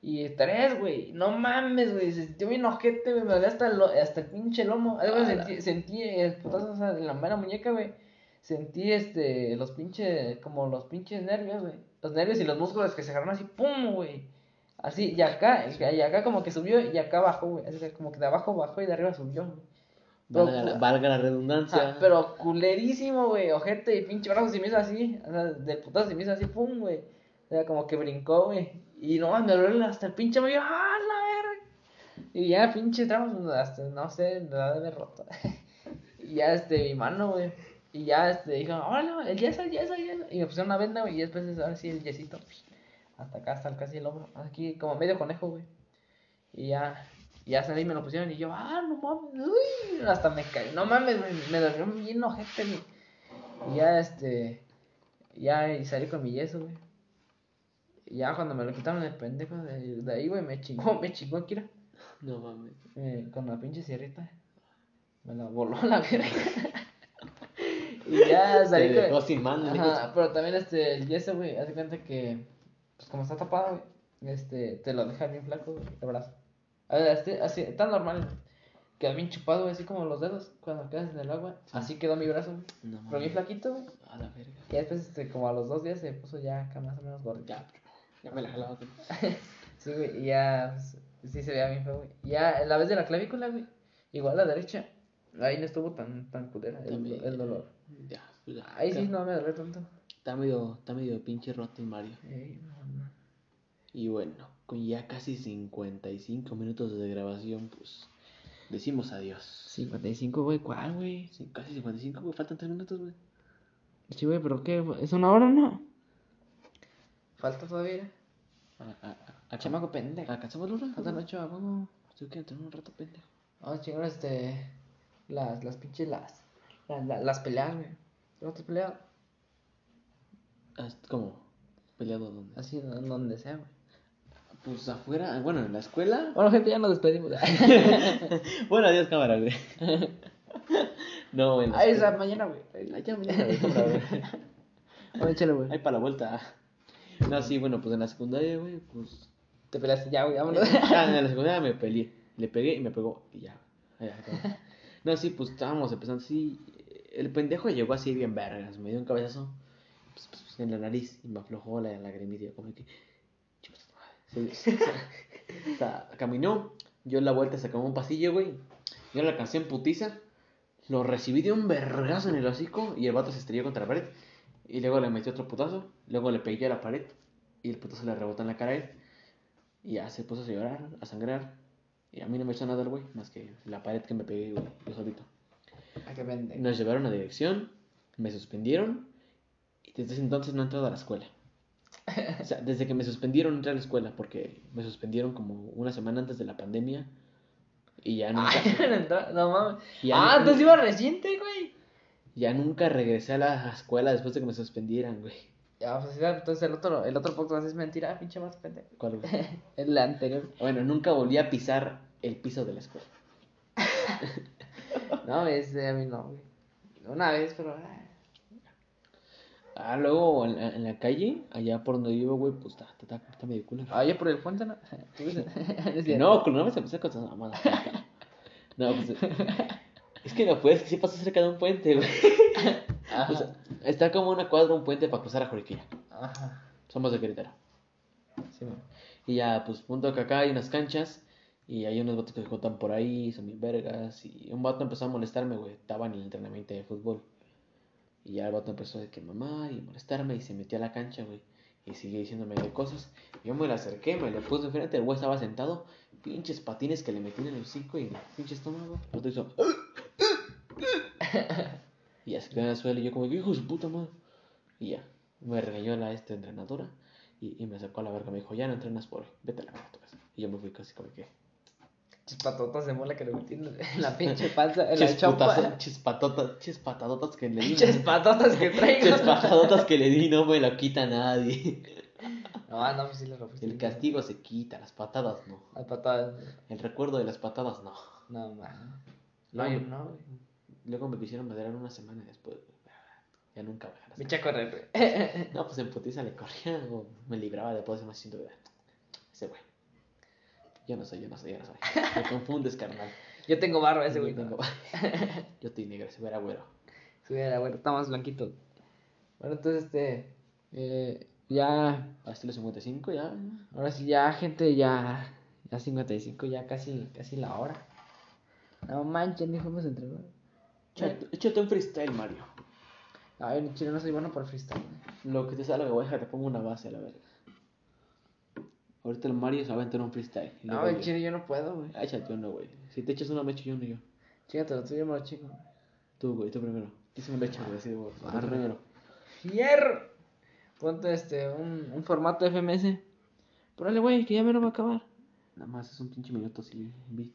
Y tres, güey, no mames, güey, se sintió bien ojete, güey, me dolía hasta el, hasta el pinche lomo. Algo sentí, sentí el putazo o sea, en la mera muñeca, güey. Sentí, este, los pinches, como los pinches nervios, güey. Los nervios y los músculos que se agarraron así, pum, güey. Así, y acá, y acá como que subió y acá bajó, güey. Así como que de abajo bajó y de arriba subió, güey. Valga, la, valga la redundancia. Ah, pero culerísimo, güey. Ojete y pinche brazo se me hizo así. O sea, del putazo se me hizo así, pum, güey. O sea, como que brincó, güey. Y no, me dolió hasta el pinche medio. ¡Ah, la verga! Y ya, pinche tramos, hasta, no sé, la de roto. y ya, este, mi mano, güey. Y ya, este, dijo, hola, el yeso, el yeso, el yeso. Y me pusieron una venda, güey. Y después, ahora sí, el yesito. Hasta acá, hasta casi el hombro. Aquí, como medio conejo, güey. Y ya, y ya salí y me lo pusieron y yo, ah, no mames, uy, hasta me caí, no mames, me, me dolió bien ojete, güey. Y ya, este, ya y salí con mi yeso, güey. Y ya cuando me lo quitaron el pendejo de, de ahí, güey, me chingó, me chingó Kira. No mames. Eh, con la pinche sierrita. Me la voló la verga. y ya salí Te dejó sin mano, Ajá, pero también este, el yeso, güey, hace cuenta que, pues como está tapado, güey, este, te lo deja bien flaco, güey, el brazo. A ver, así, así, tan normal. Queda bien chupado, güey, así como los dedos cuando quedas en el agua. Así quedó mi brazo, güey. No Pero bien flaquito, güey. A la verga. Y después, este, como a los dos días se puso ya acá más o menos gordito. Ya, ya me la jalaba. güey. Sí, güey, y ya, pues, sí se veía bien feo, güey. Ya, la vez de la clavícula, güey. Igual la derecha. Ahí no estuvo tan, tan culera el, También. el dolor. Ya, pues ya. Ahí sí no me dolió tanto. Está medio, está medio pinche roto el Mario. Ey. Y bueno, con ya casi 55 minutos de grabación, pues decimos adiós. 55, güey, ¿cuál, güey? Sí, casi 55, güey, faltan 3 minutos, güey. Sí, güey, pero ¿qué? ¿Es una hora o no? Falta todavía. A- a- a- Chamaco pendejo. ¿Alcanzamos la hora? Faltan ocho a huevo. Tú que tener un rato, pendejo. Vamos a chingar este. Las, las pinches las. Las, las, las peleas, güey. ¿No te has peleado? Ah, ¿Cómo? ¿Peleado dónde? Así, donde sea, güey. Pues afuera, bueno, en la escuela. Bueno, gente, ya nos despedimos. bueno, adiós, cámara, güey. no, en la Ahí está, mañana, güey. Ya mañana, güey. Bueno, échale, güey. Ahí para la vuelta. No, sí, bueno, pues en la secundaria, güey, pues. Te peleaste ya, güey, vámonos. Ah, en la secundaria me peleé. Le pegué y me pegó. Y ya. Acabó. No, sí, pues estábamos empezando así. El pendejo llegó así bien vergas. Me dio un cabezazo pues, pues, en la nariz y me aflojó la lagrimita. Como que. Sea, caminó. Yo en la vuelta sacamos un pasillo, güey. Yo le alcancé en putiza. Lo recibí de un vergazo en el hocico y el vato se estrelló contra la pared. Y luego le metí otro putazo. Luego le pegué a la pared y el putazo le rebotó en la cara a él. Y ya se puso a llorar, a sangrar. Y a mí no me hizo nada el güey, más que la pared que me pegué, güey, yo solito. Ay, qué pendejo. Nos llevaron a dirección, me suspendieron y desde ese entonces no he entrado a la escuela. O sea, desde que me suspendieron entré a la escuela porque me suspendieron como una semana antes de la pandemia y ya nunca, Ay, no mames. Ah, entonces iba reciente, güey. ya nunca regresé a la escuela después de que me suspendieran, güey. Ya, pues entonces el otro, el otro podcast es mentira, ah, pinche más pendejo. ¿Cuál? El anterior. Bueno, nunca volví a pisar el piso de la escuela. No, ese a mí no, güey. Una vez, pero. Ah, luego en la, en la calle, allá por donde vivo, güey, pues está, está, está medio. Ah, ya por el puente, ¿no? No, no me se empecé con esas mamadas. No, pues. Es que no puedes, que sí pasa cerca de un puente, güey. Ajá. O sea, está como una cuadra, un puente para cruzar a Juriquilla. Ajá. Somos de Querétaro. Sí, man. Y ya, pues, punto que acá hay unas canchas. Y hay unos vatos que se juntan por ahí, son bien vergas. Y un vato empezó a molestarme, güey. Estaba en el entrenamiento de fútbol. Y ya el vato empezó de que mamá y molestarme. Y se metió a la cancha, güey. Y sigue diciéndome de cosas. Yo me le acerqué, me le puse enfrente. El güey estaba sentado. Pinches patines que le metí en el hocico y pinche estómago. El vato hizo. y ya se quedó en el suelo. Y yo, como hijo de su puta madre. Y ya, me regañó la esta entrenadora. Y, y me sacó a la verga, me dijo, ya no entrenas por hoy, vete a la verga a tu. Y yo me fui casi como que... Chispatotas de mola que le metí en la pinche panza, en la chopa. Chispatotas, chispatadotas que le di. Chispatotas que traigo. Chispatadotas que le di no me lo quita nadie. No, no, pues sí le rompiste. El castigo se quita, las patadas no. Las patadas. El recuerdo de las patadas no. No, man. No, No, yo güey. no, güey. Luego me quisieron madrear una semana y después. Ya nunca ganar. Me eché a correr, güey. No, pues en putiza le corría o me libraba de ese más siento de ese güey. Yo no soy, yo no soy, yo no soy. Me confundes, carnal. Yo tengo barba ese, Yo güey. tengo- Yo estoy negro, ese güey era güero. Sí, era bueno, está más blanquito. Bueno, entonces, este. Eh, ya. A estilo 55 ya. Ahora sí, ya, gente, ya. Ya 55, ya casi, casi la hora. No manches, ni fuimos entre. Échate, échate un freestyle, Mario. Ay, en chile no soy bueno para freestyle. Lo que te salga, güey, te pongo una base a la verga. Ahorita el Mario se va a aventar un freestyle. No, yo. chile yo no puedo, güey. Ah, Échate uno, güey. Si te echas uno, me echo yo uno yo. Chígate, lo tuyo me lo chico. Tú, güey, tú primero. Yo sí me lo güey, así de. Tú Arre. primero. Fierro. Ponte este, un, un formato FMS. Ponle, güey, que ya me lo va a acabar. Nada más es un pinche minuto así. Beat.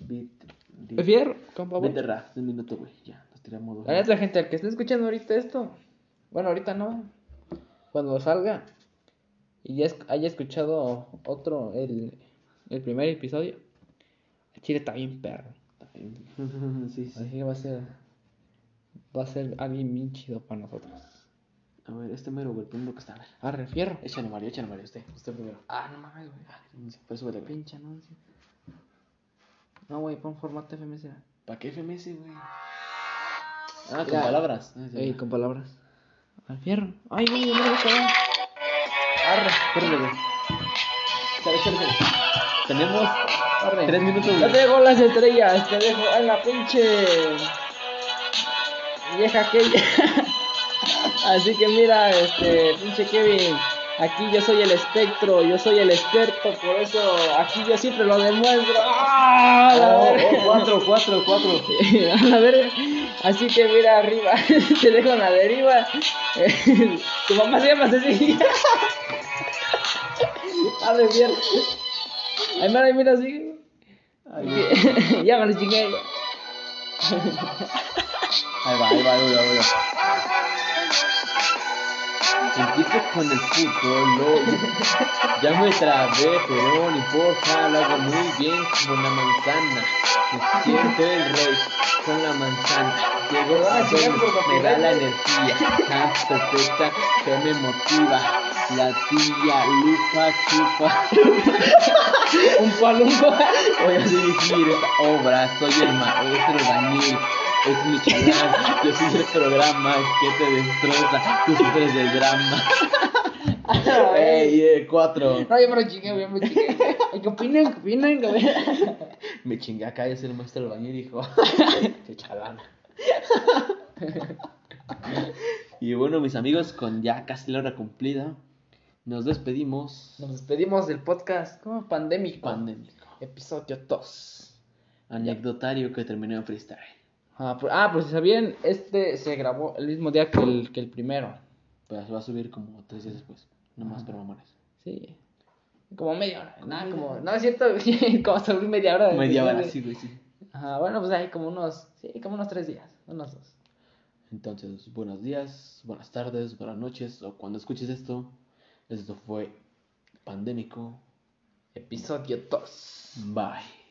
Beat. beat. Fierro, compa, güey. Rap, un minuto, güey. Ya, nos tiramos dos. La neta, gente, el que esté escuchando ahorita esto, bueno, ahorita no, cuando salga y ya haya escuchado otro, el, el primer episodio, el chile está bien perro. sí, sí. Así que va a ser, va a ser alguien bien chido para nosotros. A ver, este mero, güey, primero que está. A ver. Arre, fierro. Échale, Mario, échale, Mario. Usted, usted primero. Ah, no mames, güey. Pues súbete, güey. Pinche anuncio. No, güey, pon formato FMS. ¿Para qué FMS, güey? Ah, con Ya. palabras. Ah, sí, Ey, con palabras. Al fierro. Ay, güey, yo me lo. Arre. Espérale, güey. Tenemos Arre. tres minutos, Te güey. dejo las estrellas, te dejo a la pinche vieja aquella. Así que mira, este, pinche Kevin, aquí yo soy el espectro, yo soy el experto, por eso aquí yo siempre lo demuestro. ¡Ah! La Oh, verga. oh, cuatro, cuatro, cuatro. A la verga. Así que mira arriba, te dejo en la deriva. Tu mamá se llama Cecilia. Arre bien. Ay, mira, mira, sigue. ya me lo chingué. Ahí va, ahí va, ahí va, ahí va. Empiezo con el fútbol. Ya me trabé, pero no importa, lo hago muy bien como la manzana. Me siento el rey con la manzana. Llego a ver, me da la energía tan perfecta que me motiva. La tía lupa chupa. Un palumbo. Voy a dirigir esta obra, soy el maestro Daniel. Es mi canal, yo soy el programa que te destroza, tú sufres del drama. Ey, eh, cuatro. No, yo me lo chingué, yo me lo chingué. ¿Qué opinan? ¿Qué opinan? Me chingué acá, yo soy el maestro Daniel, hijo. Qué chalana. Y bueno, mis amigos, con ya casi la hora cumplida, nos despedimos. Nos despedimos del podcast como pandémico. Pandémico. Episodio 2. Anecdotario que terminó en freestyle. Ah, por, ah, por si sabían, este se grabó el mismo día que el, que el primero. Pues va a subir como tres días después. No más, pero mamones. Sí. Como media hora. Nada, como. No, es cierto, como una media hora. Media hora, de- sí, güey, sí. Ajá, bueno, pues ahí como unos. Sí, como unos tres días. Unos dos. Entonces, buenos días, buenas tardes, buenas noches, o cuando escuches esto, esto fue pandémico. Episodio 2. Bye.